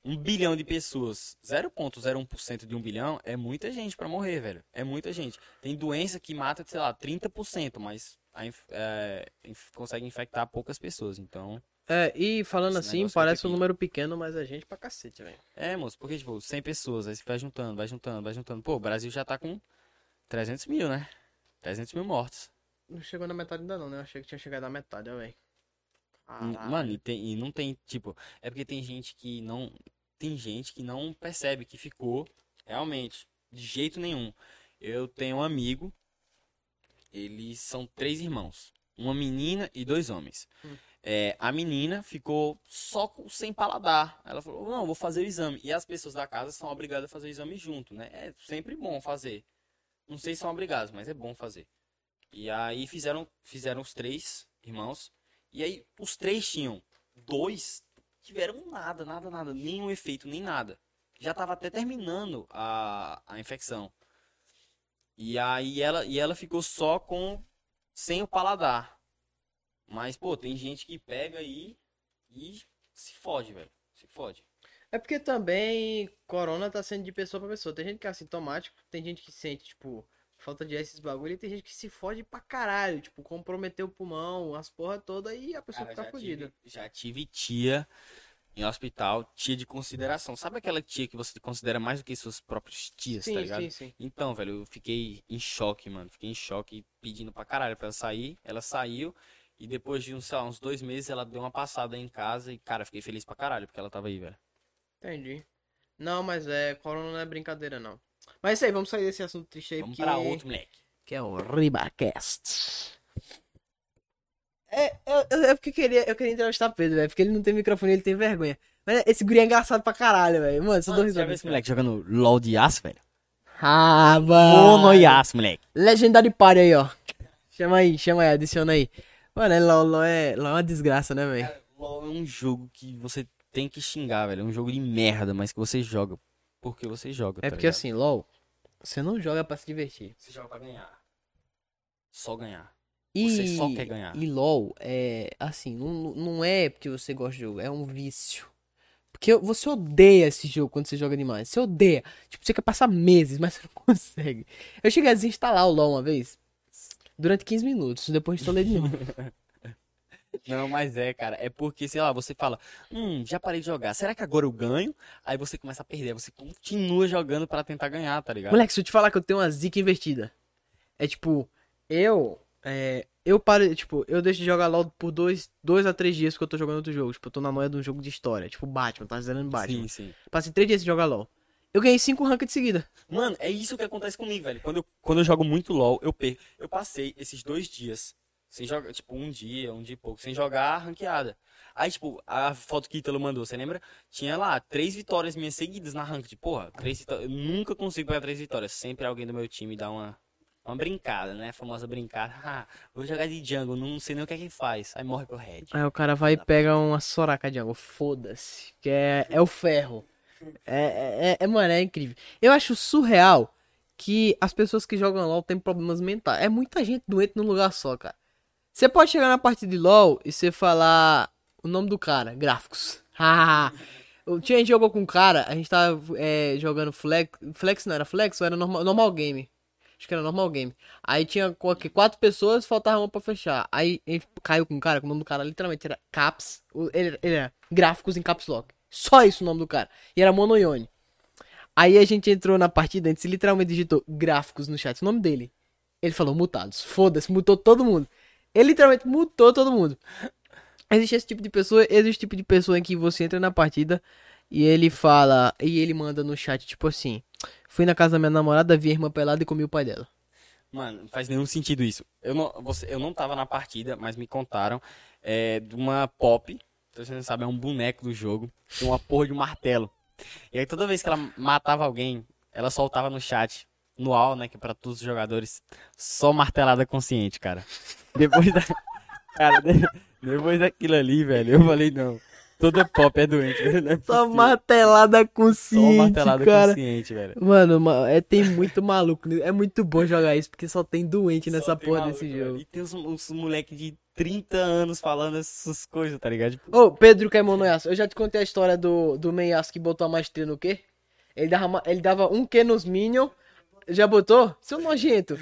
um bilhão de pessoas. 0,01% de um bilhão é muita gente pra morrer, velho. É muita gente. Tem doença que mata, sei lá, 30%, mas a é, consegue infectar poucas pessoas. Então.
É, e falando
Esse
assim,
é
parece um número pequeno, mas é gente pra cacete, velho.
É, moço, porque, tipo, 100 pessoas, aí você vai juntando, vai juntando, vai juntando. Pô, o Brasil já tá com 300 mil, né? 300 mil mortos.
Não chegou na metade ainda não, né? Eu achei que tinha chegado na metade, ó, velho.
E, Mano, e, tem, e não tem, tipo, é porque tem gente que não. Tem gente que não percebe que ficou, realmente, de jeito nenhum. Eu tenho um amigo, eles são três irmãos, uma menina e dois homens.
Hum.
É, a menina ficou só com, sem paladar. Ela falou: Não, vou fazer o exame. E as pessoas da casa são obrigadas a fazer o exame junto, né? É sempre bom fazer. Não sei se são obrigados, mas é bom fazer. E aí fizeram, fizeram os três irmãos. E aí os três tinham. Dois tiveram nada, nada, nada. Nenhum efeito, nem nada. Já tava até terminando a, a infecção. E aí ela, e ela ficou só com. sem o paladar. Mas, pô, tem gente que pega aí e se fode, velho. Se fode.
É porque também corona tá sendo de pessoa pra pessoa. Tem gente que é assintomático, tem gente que sente, tipo, falta de ar, esses bagulho, e tem gente que se fode pra caralho, tipo, comprometeu o pulmão, as porra toda e a pessoa
Cara,
fica fodida.
já tive tia em hospital, tia de consideração. Sabe aquela tia que você considera mais do que suas próprias tias, tá
Sim,
ligado?
sim, sim.
Então, velho, eu fiquei em choque, mano. Fiquei em choque pedindo pra caralho pra ela sair. Ela saiu e depois de uns, lá, uns dois meses ela deu uma passada em casa e, cara, fiquei feliz pra caralho porque ela tava aí, velho.
Entendi. Não, mas é, corona não é brincadeira, não. Mas é isso aí, vamos sair desse assunto triste aí,
Vamos
porque...
pra outro, moleque.
que é o Ribacast. É, eu, eu, é porque eu queria, eu queria entrevistar Pedro, velho, porque ele não tem microfone, ele tem vergonha. Mas esse guri é engraçado pra caralho, velho. Mano, só
Mano, já viu esse moleque jogando LOL de aço, velho?
Ah,
Mono
mano.
e aço, moleque.
Legendary Party aí, ó. Chama aí, chama aí, adiciona aí. Mano, é LOL, LOL é, LOL é uma desgraça, né, velho?
LOL é um jogo que você tem que xingar, velho. É um jogo de merda, mas que você joga. Porque você joga,
É
tá
porque
ligado?
assim, LOL, você não joga pra se divertir.
Você joga pra ganhar. Só ganhar.
E,
Você só quer ganhar.
E LOL é assim, não, não é porque você gosta de jogo, é um vício. Porque você odeia esse jogo quando você joga demais. Você odeia. Tipo, você quer passar meses, mas você não consegue. Eu cheguei a desinstalar o LoL uma vez. Durante 15 minutos. Depois instalei de novo.
Não, mas é, cara. É porque, sei lá, você fala, hum, já parei de jogar. Será que agora eu ganho? Aí você começa a perder. Você continua jogando pra tentar ganhar, tá ligado?
Moleque, se eu te falar que eu tenho uma zica invertida. É tipo, eu. É, eu paro, tipo, eu deixo de jogar LOL por dois, dois a três dias que eu tô jogando outro jogo. Tipo, eu tô na noia de um jogo de história. Tipo, Batman, tá zerando Batman.
Sim, sim.
Passei três dias sem jogar LOL. Eu ganhei cinco ranked de seguida.
Mano, é isso que acontece comigo, velho. Quando eu, quando eu jogo muito LOL, eu perco. Eu passei esses dois dias sem jogar, tipo, um dia, um dia e pouco, sem jogar ranqueada. Aí, tipo, a foto que Ítalo mandou, você lembra? Tinha lá três vitórias minhas seguidas na ranked. Porra, três vitórias. Eu nunca consigo pegar três vitórias. Sempre alguém do meu time dá uma, uma brincada, né? A famosa brincada. Ah, vou jogar de jungle, não sei nem o que é que faz. Aí morre pro red.
Aí o cara vai e pega uma Soraka de água. Foda-se. Que é, é o ferro. É, é, é, é, mano, é incrível. Eu acho surreal que as pessoas que jogam LOL têm problemas mentais. É muita gente doente num lugar só, cara. Você pode chegar na partida de LOL e você falar o nome do cara, gráficos. Tinha gente com um cara, a gente tava é, jogando Flex. Flex não era Flex ou era normal, normal Game? Acho que era normal game. Aí tinha quatro pessoas, faltava uma pra fechar. Aí ele caiu com um cara, com o nome do cara literalmente era Caps. Ele, ele era gráficos em Caps Lock. Só isso o nome do cara. E era Monoyone. Aí a gente entrou na partida, a gente literalmente digitou gráficos no chat, o nome dele. Ele falou mutados. Foda-se, mutou todo mundo. Ele literalmente mutou todo mundo. Existe esse tipo de pessoa, existe esse tipo de pessoa em que você entra na partida e ele fala, e ele manda no chat, tipo assim: Fui na casa da minha namorada, vi a irmã pelada e comi o pai dela.
Mano, não faz nenhum sentido isso. Eu não, você, eu não tava na partida, mas me contaram é, de uma pop. Então, você não sabe, é um boneco do jogo. Tem uma porra de um martelo. E aí toda vez que ela matava alguém, ela soltava no chat, no AL, né, que é pra todos os jogadores, só martelada consciente, cara. Depois da. Cara, depois daquilo ali, velho, eu falei, não. Toda pop é doente, velho. É
Só martelada consciente, Só martelada cara.
consciente, velho.
Mano, é, tem muito maluco. É muito bom jogar isso, porque só tem doente nessa só porra maluco, desse jogo. Velho.
E tem uns, uns moleque de 30 anos falando essas coisas, tá ligado?
Tipo... Ô, Pedro Caimonoyaço, eu já te contei a história do, do Meiaço que botou a maestria no quê? Ele dava, ele dava um Q nos Minion. Já botou? Seu nojento.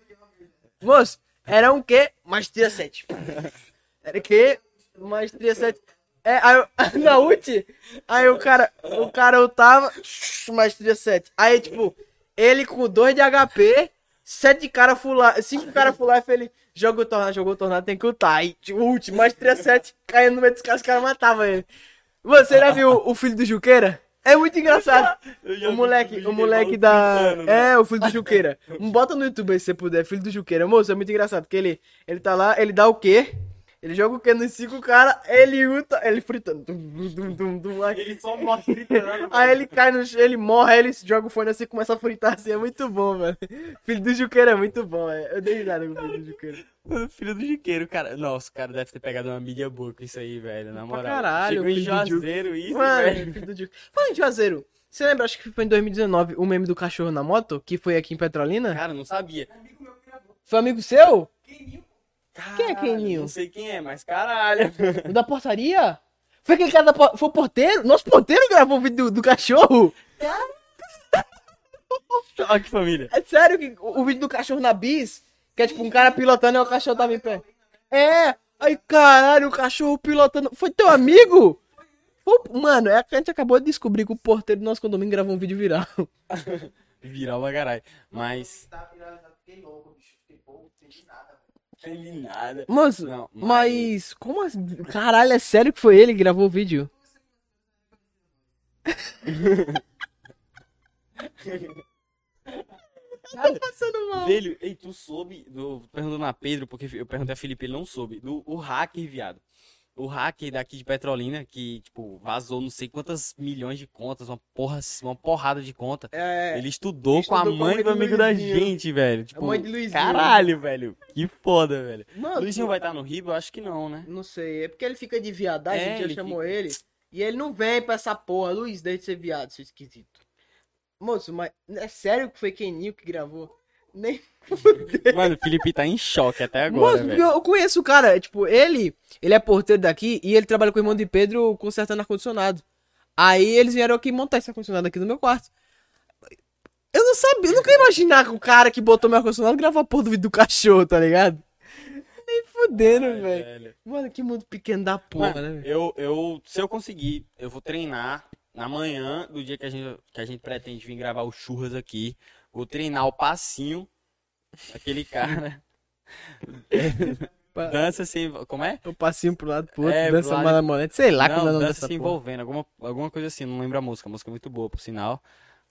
Moço, era um Q, maestria 7. Era que, maestria 7. É, aí, na ult, aí o cara, o cara ultava, maestria 7. Aí, tipo, ele com 2 de HP, 7 de cara full life, 5 cara full life, ele joga o tornado, jogou o tornado, tem que ultar. Aí, tipo, ult, maestria 7, caindo no meio dos caras, os caras matavam ele. Você já viu o filho do Juqueira? É muito engraçado. O moleque, o moleque da. Né? É, o filho do Juqueira. Bota no YouTube aí se você puder, filho do Juqueira. Moço, é muito engraçado. Porque ele, ele tá lá, ele dá o quê? Ele joga o que nos cinco cara, ele luta, ele fritando. Dum, dum, dum, dum, aí,
ele só morre fritando.
aí ele cai no chão, ele morre, aí ele joga o fone assim e começa a fritar assim. É muito bom, velho. Filho do Juqueiro é muito bom, é. Eu dei risada com o filho do Juqueiro.
Filho do Juqueiro, cara. Nossa, o cara deve ter pegado uma mídia boa com isso aí, velho. Na moral. Pra
caralho,
Chegou em Juazeiro isso,
Mano, velho. Filho do. Fala em Juazeiro. Você lembra, acho que foi em 2019, o meme do cachorro na moto, que foi aqui em Petrolina?
Cara, não sabia.
Foi amigo seu?
Quem
Caralho, quem é Keninho?
Não sei quem é, mas caralho.
O da portaria? Foi aquele cara da por... Foi o porteiro? Nosso porteiro gravou o vídeo do, do cachorro?
Olha que família.
É sério que o, o vídeo do cachorro na bis, que é tipo um cara pilotando e o cachorro tava em pé. É! Aí caralho, o cachorro pilotando. Foi teu amigo? Foi... Mano, é que a gente acabou de descobrir que o porteiro do nosso condomínio gravou um vídeo viral.
viral pra caralho. Mas. Pouco, entendi nada.
Moço, não, mas... mas como assim? Caralho, é sério que foi ele que gravou o vídeo?
Cara, tô passando mal. Velho, ei, tu soube do. Perguntando a Pedro, porque eu perguntei a Felipe, ele não soube. Do o hacker, viado o hacker daqui de Petrolina, que, tipo, vazou não sei quantas milhões de contas, uma porra, uma porrada de conta. É, ele estudou, estudou com a mãe do amigo da gente, velho. Tipo, a mãe de Luizinho. Caralho, velho. Que foda, velho. Mano, Luizinho vai estar no Rio? Eu acho que não, né?
Não sei. É porque ele fica de viadagem, é, a gente já chamou fica... ele. E ele não vem pra essa porra. Luiz, deixa de ser viado, seu esquisito. Moço, mas é sério que foi Keninho que gravou? Nem
Mano, o Felipe tá em choque até agora. Moço,
eu conheço o cara, tipo, ele, ele é porteiro daqui e ele trabalha com o irmão de Pedro consertando ar-condicionado. Aí eles vieram aqui montar esse ar-condicionado aqui no meu quarto. Eu não sabia, eu nunca ia imaginar que o cara que botou meu ar-condicionado gravou a porra do vídeo do cachorro, tá ligado? Nem fudendo, velho. Mano, que mundo pequeno da porra,
Mano,
né,
eu, eu, se eu conseguir, eu vou treinar na manhã do dia que a gente, que a gente pretende vir gravar o churras aqui. Vou treinar o passinho daquele cara. dança sem. Como é?
Eu passinho pro lado pro outro,
É,
dança
lado-
malamolete, sei lá como é o
não,
nome
dança se envolvendo. Alguma, alguma coisa assim, não lembro a música. A música é muito boa, por sinal.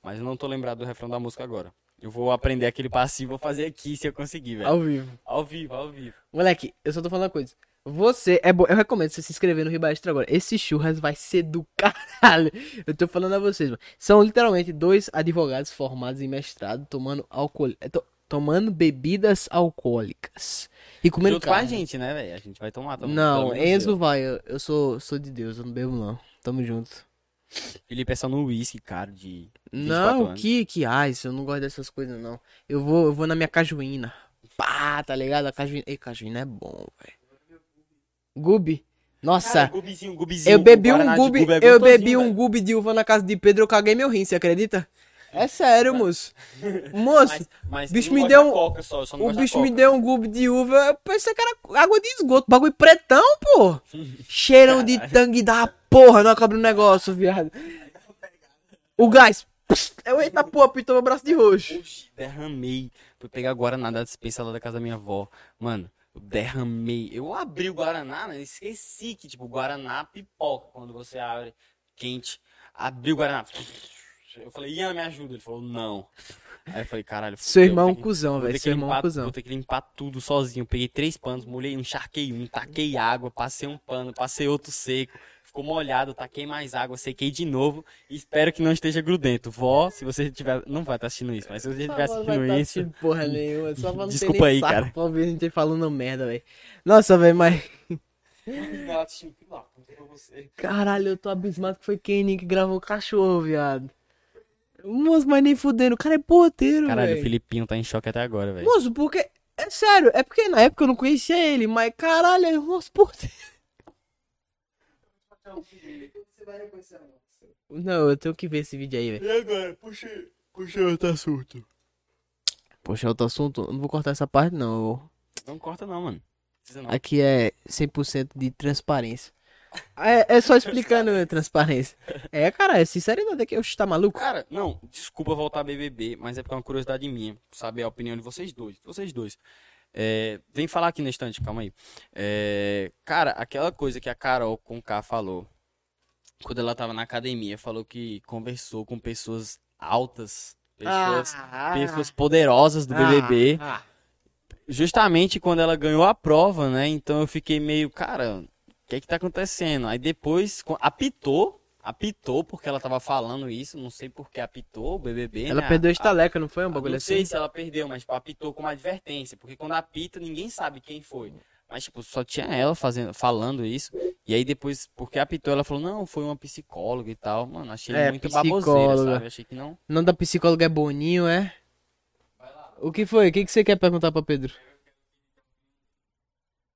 Mas eu não tô lembrado do refrão da música agora. Eu vou aprender aquele passinho e vou fazer aqui se eu conseguir, velho.
Ao vivo.
Ao vivo, ao vivo.
Moleque, eu só tô falando uma coisa. Você, é bom, eu recomendo você se inscrever no Riba Extra agora. Esse churras vai ser do caralho. Eu tô falando a vocês, mano. São literalmente dois advogados formados em mestrado tomando álcool, é, to- tomando bebidas alcoólicas e comendo
Junto com a
carne.
gente, né, velho? A gente vai tomar também.
Não, Enzo vai. Eu, eu sou, sou de Deus, eu não bebo não. Tamo junto.
Felipe é só no uísque, cara, de 24
Não,
anos.
que que ice, eu não gosto dessas coisas não. Eu vou, eu vou na minha cajuína. Pá, tá ligado? A cajuína, ei, cajuína é bom, velho. Gubi. Nossa,
Cara, gubizinho, gubizinho.
eu bebi um gubi,
gubi é
eu bebi um gubi de uva na casa de Pedro, eu caguei meu rim, você acredita? É sério, moço. Moço,
Mas, mas
o bicho me deu um-
só, só
o bicho me deu um gubi de uva, eu pensei que era água de esgoto, bagulho pretão, pô. Cheirão de tangue da porra, não acaba o negócio, viado. O gás, pss, eu eita porra, pintou meu braço de roxo.
Oxi, derramei. Fui pegar Guaraná da dispensa lá da casa da minha avó. Mano, eu derramei. Eu abri o Guaraná, né? Esqueci que, tipo, Guaraná pipoca quando você abre quente. Abri o Guaraná. Eu falei, Ian, me ajuda. Ele falou, não. Aí eu falei, caralho.
Seu irmão é um cuzão, velho, seu irmão é um cuzão.
Vou ter que limpar tudo sozinho. Peguei três panos, molhei um, encharquei um, taquei água, passei um pano, passei outro seco. Ficou molhado, taquei mais água, sequei de novo. E espero que não esteja grudento. Vó, se você tiver. Não vai estar assistindo isso, mas se você estiver assistindo isso.
Porra nenhuma, só pra não
Desculpa aí,
saco
cara.
pra ouvir a gente falando merda, velho. Nossa, velho, mas... Caralho, eu tô abismado que foi Kenny que gravou o cachorro, viado. Moço, mas nem fudendo, o cara é porteiro,
Caralho, o
velho.
Filipinho tá em choque até agora, velho.
Moço, porque... É sério, é porque na época eu não conhecia ele, mas caralho, é um porteiro. Não, eu tenho que ver esse vídeo aí, velho.
E agora? Puxa, puxa outro assunto.
Poxa, outro assunto, eu não vou cortar essa parte não, eu.
Não corta não, mano. Não.
Aqui é 100% de transparência. É, é só explicando a transparência. É, cara, é sinceridade aqui. Oxe, tá maluco?
Cara, não, desculpa voltar a BBB, mas é porque é uma curiosidade minha, saber a opinião de vocês dois. Vocês dois. É, vem falar aqui na estante, calma aí. É, cara, aquela coisa que a Carol com K falou, quando ela tava na academia, falou que conversou com pessoas altas, pessoas, pessoas poderosas do BBB,
Ah,
justamente quando ela ganhou a prova, né? Então eu fiquei meio, cara, o que é que tá acontecendo? Aí depois apitou, apitou porque ela tava falando isso, não sei por que apitou o BBB,
Ela
né?
perdeu a estaleca, não foi um bagulho
Não
assim?
sei se ela perdeu, mas tipo, apitou como advertência, porque quando apita ninguém sabe quem foi. Mas tipo, só tinha ela fazendo, falando isso. E aí depois, porque apitou, ela falou: "Não, foi uma psicóloga e tal". Mano, achei
É,
muito baboseira, sabe? Achei que não.
O nome da psicóloga é Boninho, é? O que foi? O que, que você quer perguntar pra Pedro?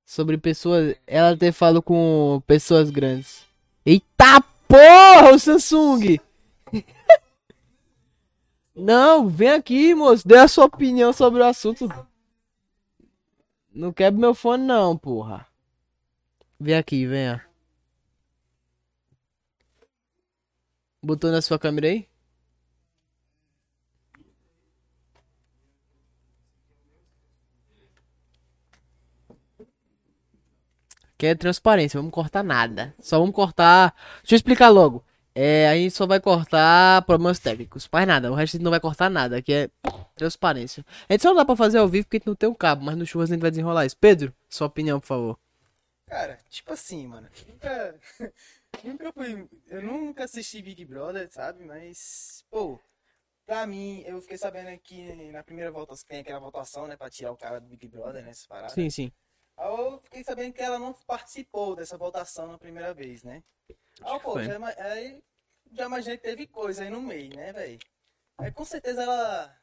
Sobre pessoas. Ela até falou com pessoas grandes. Eita porra, o Samsung! Não, vem aqui, moço. Dê a sua opinião sobre o assunto. Não quebre meu fone, não, porra. Vem aqui, venha. Botou na sua câmera aí? Que é transparência, vamos cortar nada. Só vamos cortar. Deixa eu explicar logo. É, a gente só vai cortar problemas técnicos. Mais nada, o resto a gente não vai cortar nada, que é transparência. A gente só não dá pra fazer ao vivo porque a gente não tem um cabo, mas no churras a gente vai desenrolar isso. Pedro, sua opinião, por favor.
Cara, tipo assim, mano. Nunca. nunca fui. Eu nunca assisti Big Brother, sabe? Mas, pô, pra mim, eu fiquei sabendo que na primeira votação, tem aquela votação, né? Pra tirar o cara do Big Brother, né? Essas paradas.
Sim, sim.
Aí eu fiquei sabendo que ela não participou dessa votação na primeira vez, né? Aí, pô, já, ima- aí já imaginei que teve coisa aí no meio, né, velho? Aí com certeza ela.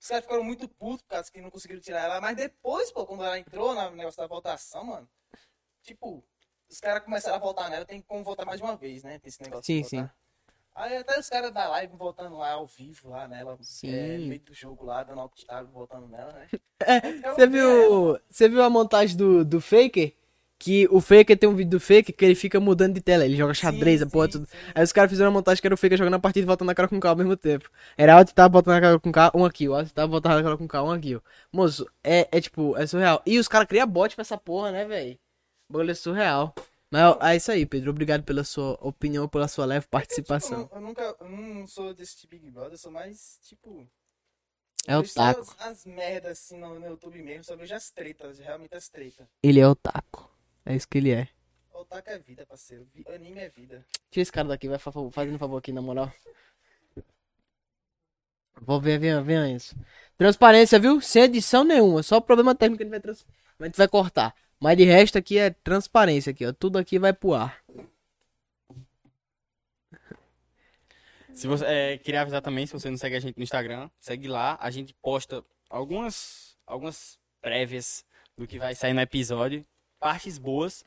Os caras ficaram muito putos por causa que não conseguiram tirar ela. Mas depois, pô, quando ela entrou no negócio da votação, mano, tipo, os caras começaram a votar nela, tem como votar mais de uma vez, né? Tem esse negócio
Sim,
votar. Aí até os caras da live voltando lá ao vivo, lá nela,
Sim.
é, no meio do jogo lá, dando alt-tab, voltando nela, né?
Você viu, você viu a montagem do, do Faker? Que o Faker tem um vídeo do Faker que ele fica mudando de tela. Ele joga xadrez, a porra, tudo. Aí os caras fizeram uma montagem que era o Faker jogando a partida e voltando na cara com K ao mesmo tempo. Era alt tab botando na cara com K, um aqui. O alt tab botando na cara com K, um aqui. Moço, é, é tipo, é surreal. E os caras criam bot pra essa porra, né, velho? O bagulho é surreal. Mas é isso aí, Pedro. Obrigado pela sua opinião, pela sua leve participação.
Tipo, eu, nunca, eu não sou desse tipo de Big Brother, eu sou mais, tipo...
É o taco.
As, as merdas assim no, no YouTube mesmo, só vejo as tretas, realmente as tretas.
Ele é o taco. É isso que ele é.
O taco é vida, parceiro. Anime é vida.
Tira esse cara daqui, vai fa- fazendo um favor aqui, na moral. Vou ver, vem, vem isso. Transparência, viu? Sem edição nenhuma. Só problema técnico que gente vai, trans... a gente vai cortar. Mas de resto aqui é transparência aqui, ó. Tudo aqui vai pro ar.
Se você é, queria avisar também, se você não segue a gente no Instagram, segue lá. A gente posta algumas, algumas prévias do que vai sair no episódio. Partes boas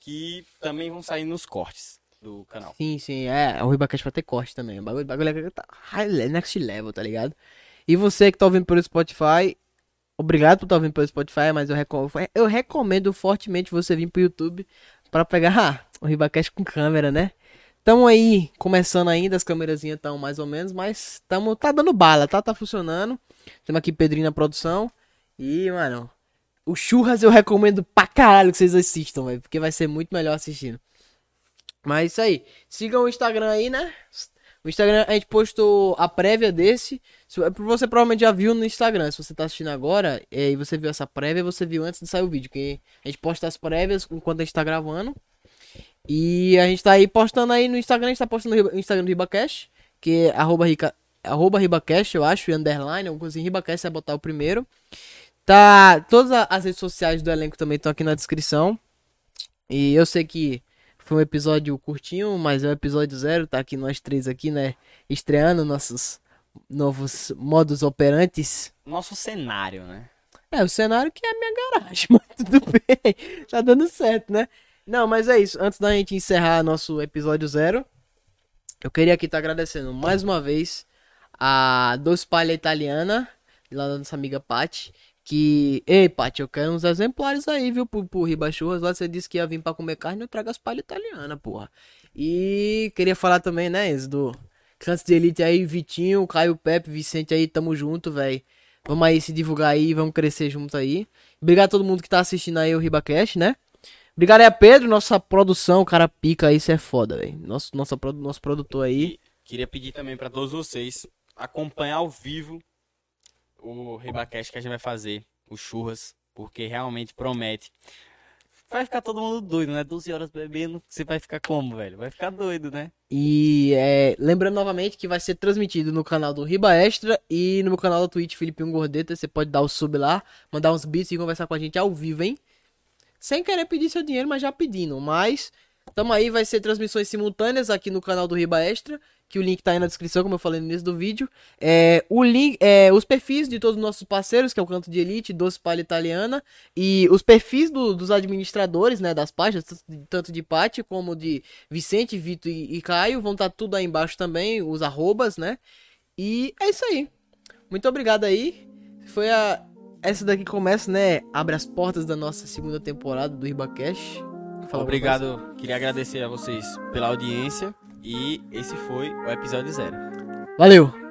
que também vão sair nos cortes do canal.
Sim, sim. É, o Ribacast vai ter corte também. O bagulho, bagulho é tá high next level, tá ligado? E você que tá ouvindo pelo Spotify, obrigado por estar ouvindo pelo Spotify, mas eu, recom- eu recomendo fortemente você vir pro YouTube pra pegar ah, o Ribacast com câmera, né? Tamo aí, começando ainda, as câmerazinhas estão mais ou menos, mas tamo, tá dando bala, tá? Tá funcionando. Temos aqui Pedrinho na produção. E, mano, o Churras eu recomendo pra caralho que vocês assistam, velho, porque vai ser muito melhor assistindo. Mas é isso aí. Sigam o Instagram aí, né? Instagram, a gente postou a prévia desse. Se- Você provavelmente já viu no Instagram. Se você tá assistindo agora eh, e você viu essa prévia, você viu antes de sair o vídeo. A gente posta as prévias enquanto a gente tá gravando. E a gente tá aí postando aí no Instagram. A gente tá postando no Instagram do RibaCash. Que é arroba, rica, arroba RibaCash, eu acho. E underline, alguma coisa assim. RibaCash, vai botar o primeiro. Tá. Todas as redes sociais do elenco também estão aqui na descrição. E eu sei que foi um episódio curtinho, mas é o episódio zero, tá aqui nós três aqui, né? Estreando nossos novos modos operantes.
Nosso cenário, né?
É, o cenário que é a minha garagem, mas tudo bem. Tá dando certo, né? Não, mas é isso. Antes da gente encerrar nosso episódio zero, eu queria aqui estar agradecendo mais uma vez a Doce Palha Italiana, lá da nossa amiga Paty. Que, ei, Paty, eu quero uns exemplares aí, viu, pro, pro Ribachurras. Lá você disse que ia vir pra comer carne, eu trago as palhas italianas, porra. E queria falar também, né, Enzo, do Cantos de Elite aí, Vitinho, Caio Pepe, Vicente aí, tamo junto, velho. Vamos aí se divulgar aí, vamos crescer junto aí. Obrigado a todo mundo que tá assistindo aí o RibaCast, né? Obrigado aí a Pedro, nossa produção, cara pica aí, isso é foda, velho. Nosso, nossa, produ- nosso produtor aí.
Queria pedir também pra todos vocês acompanhar ao vivo o Ribacast que a gente vai fazer, o Churras, porque realmente promete. Vai ficar todo mundo doido, né? 12 horas bebendo, você vai ficar como, velho? Vai ficar doido, né?
E é, lembrando novamente que vai ser transmitido no canal do Riba Extra e no meu canal da Twitch, Filipinho Gordeta. Você pode dar o sub lá, mandar uns beats e conversar com a gente ao vivo, hein? Sem querer pedir seu dinheiro, mas já pedindo. Mas tamo aí, vai ser transmissões simultâneas aqui no canal do Riba Extra, que o link tá aí na descrição, como eu falei no início do vídeo. É, o link, é, os perfis de todos os nossos parceiros, que é o Canto de Elite, Doce Palha Italiana, e os perfis do- dos administradores, né, das páginas, tanto de- Paty como de Vicente, Vitor e, e Caio, vão estar tudo aí embaixo também, os arrobas, né? E é isso aí. Muito obrigado aí. Foi a essa daqui começa, né? Abre as portas da nossa segunda temporada do RibaCast. Fala
Obrigado, queria agradecer a vocês pela audiência e esse foi o episódio zero.
Valeu.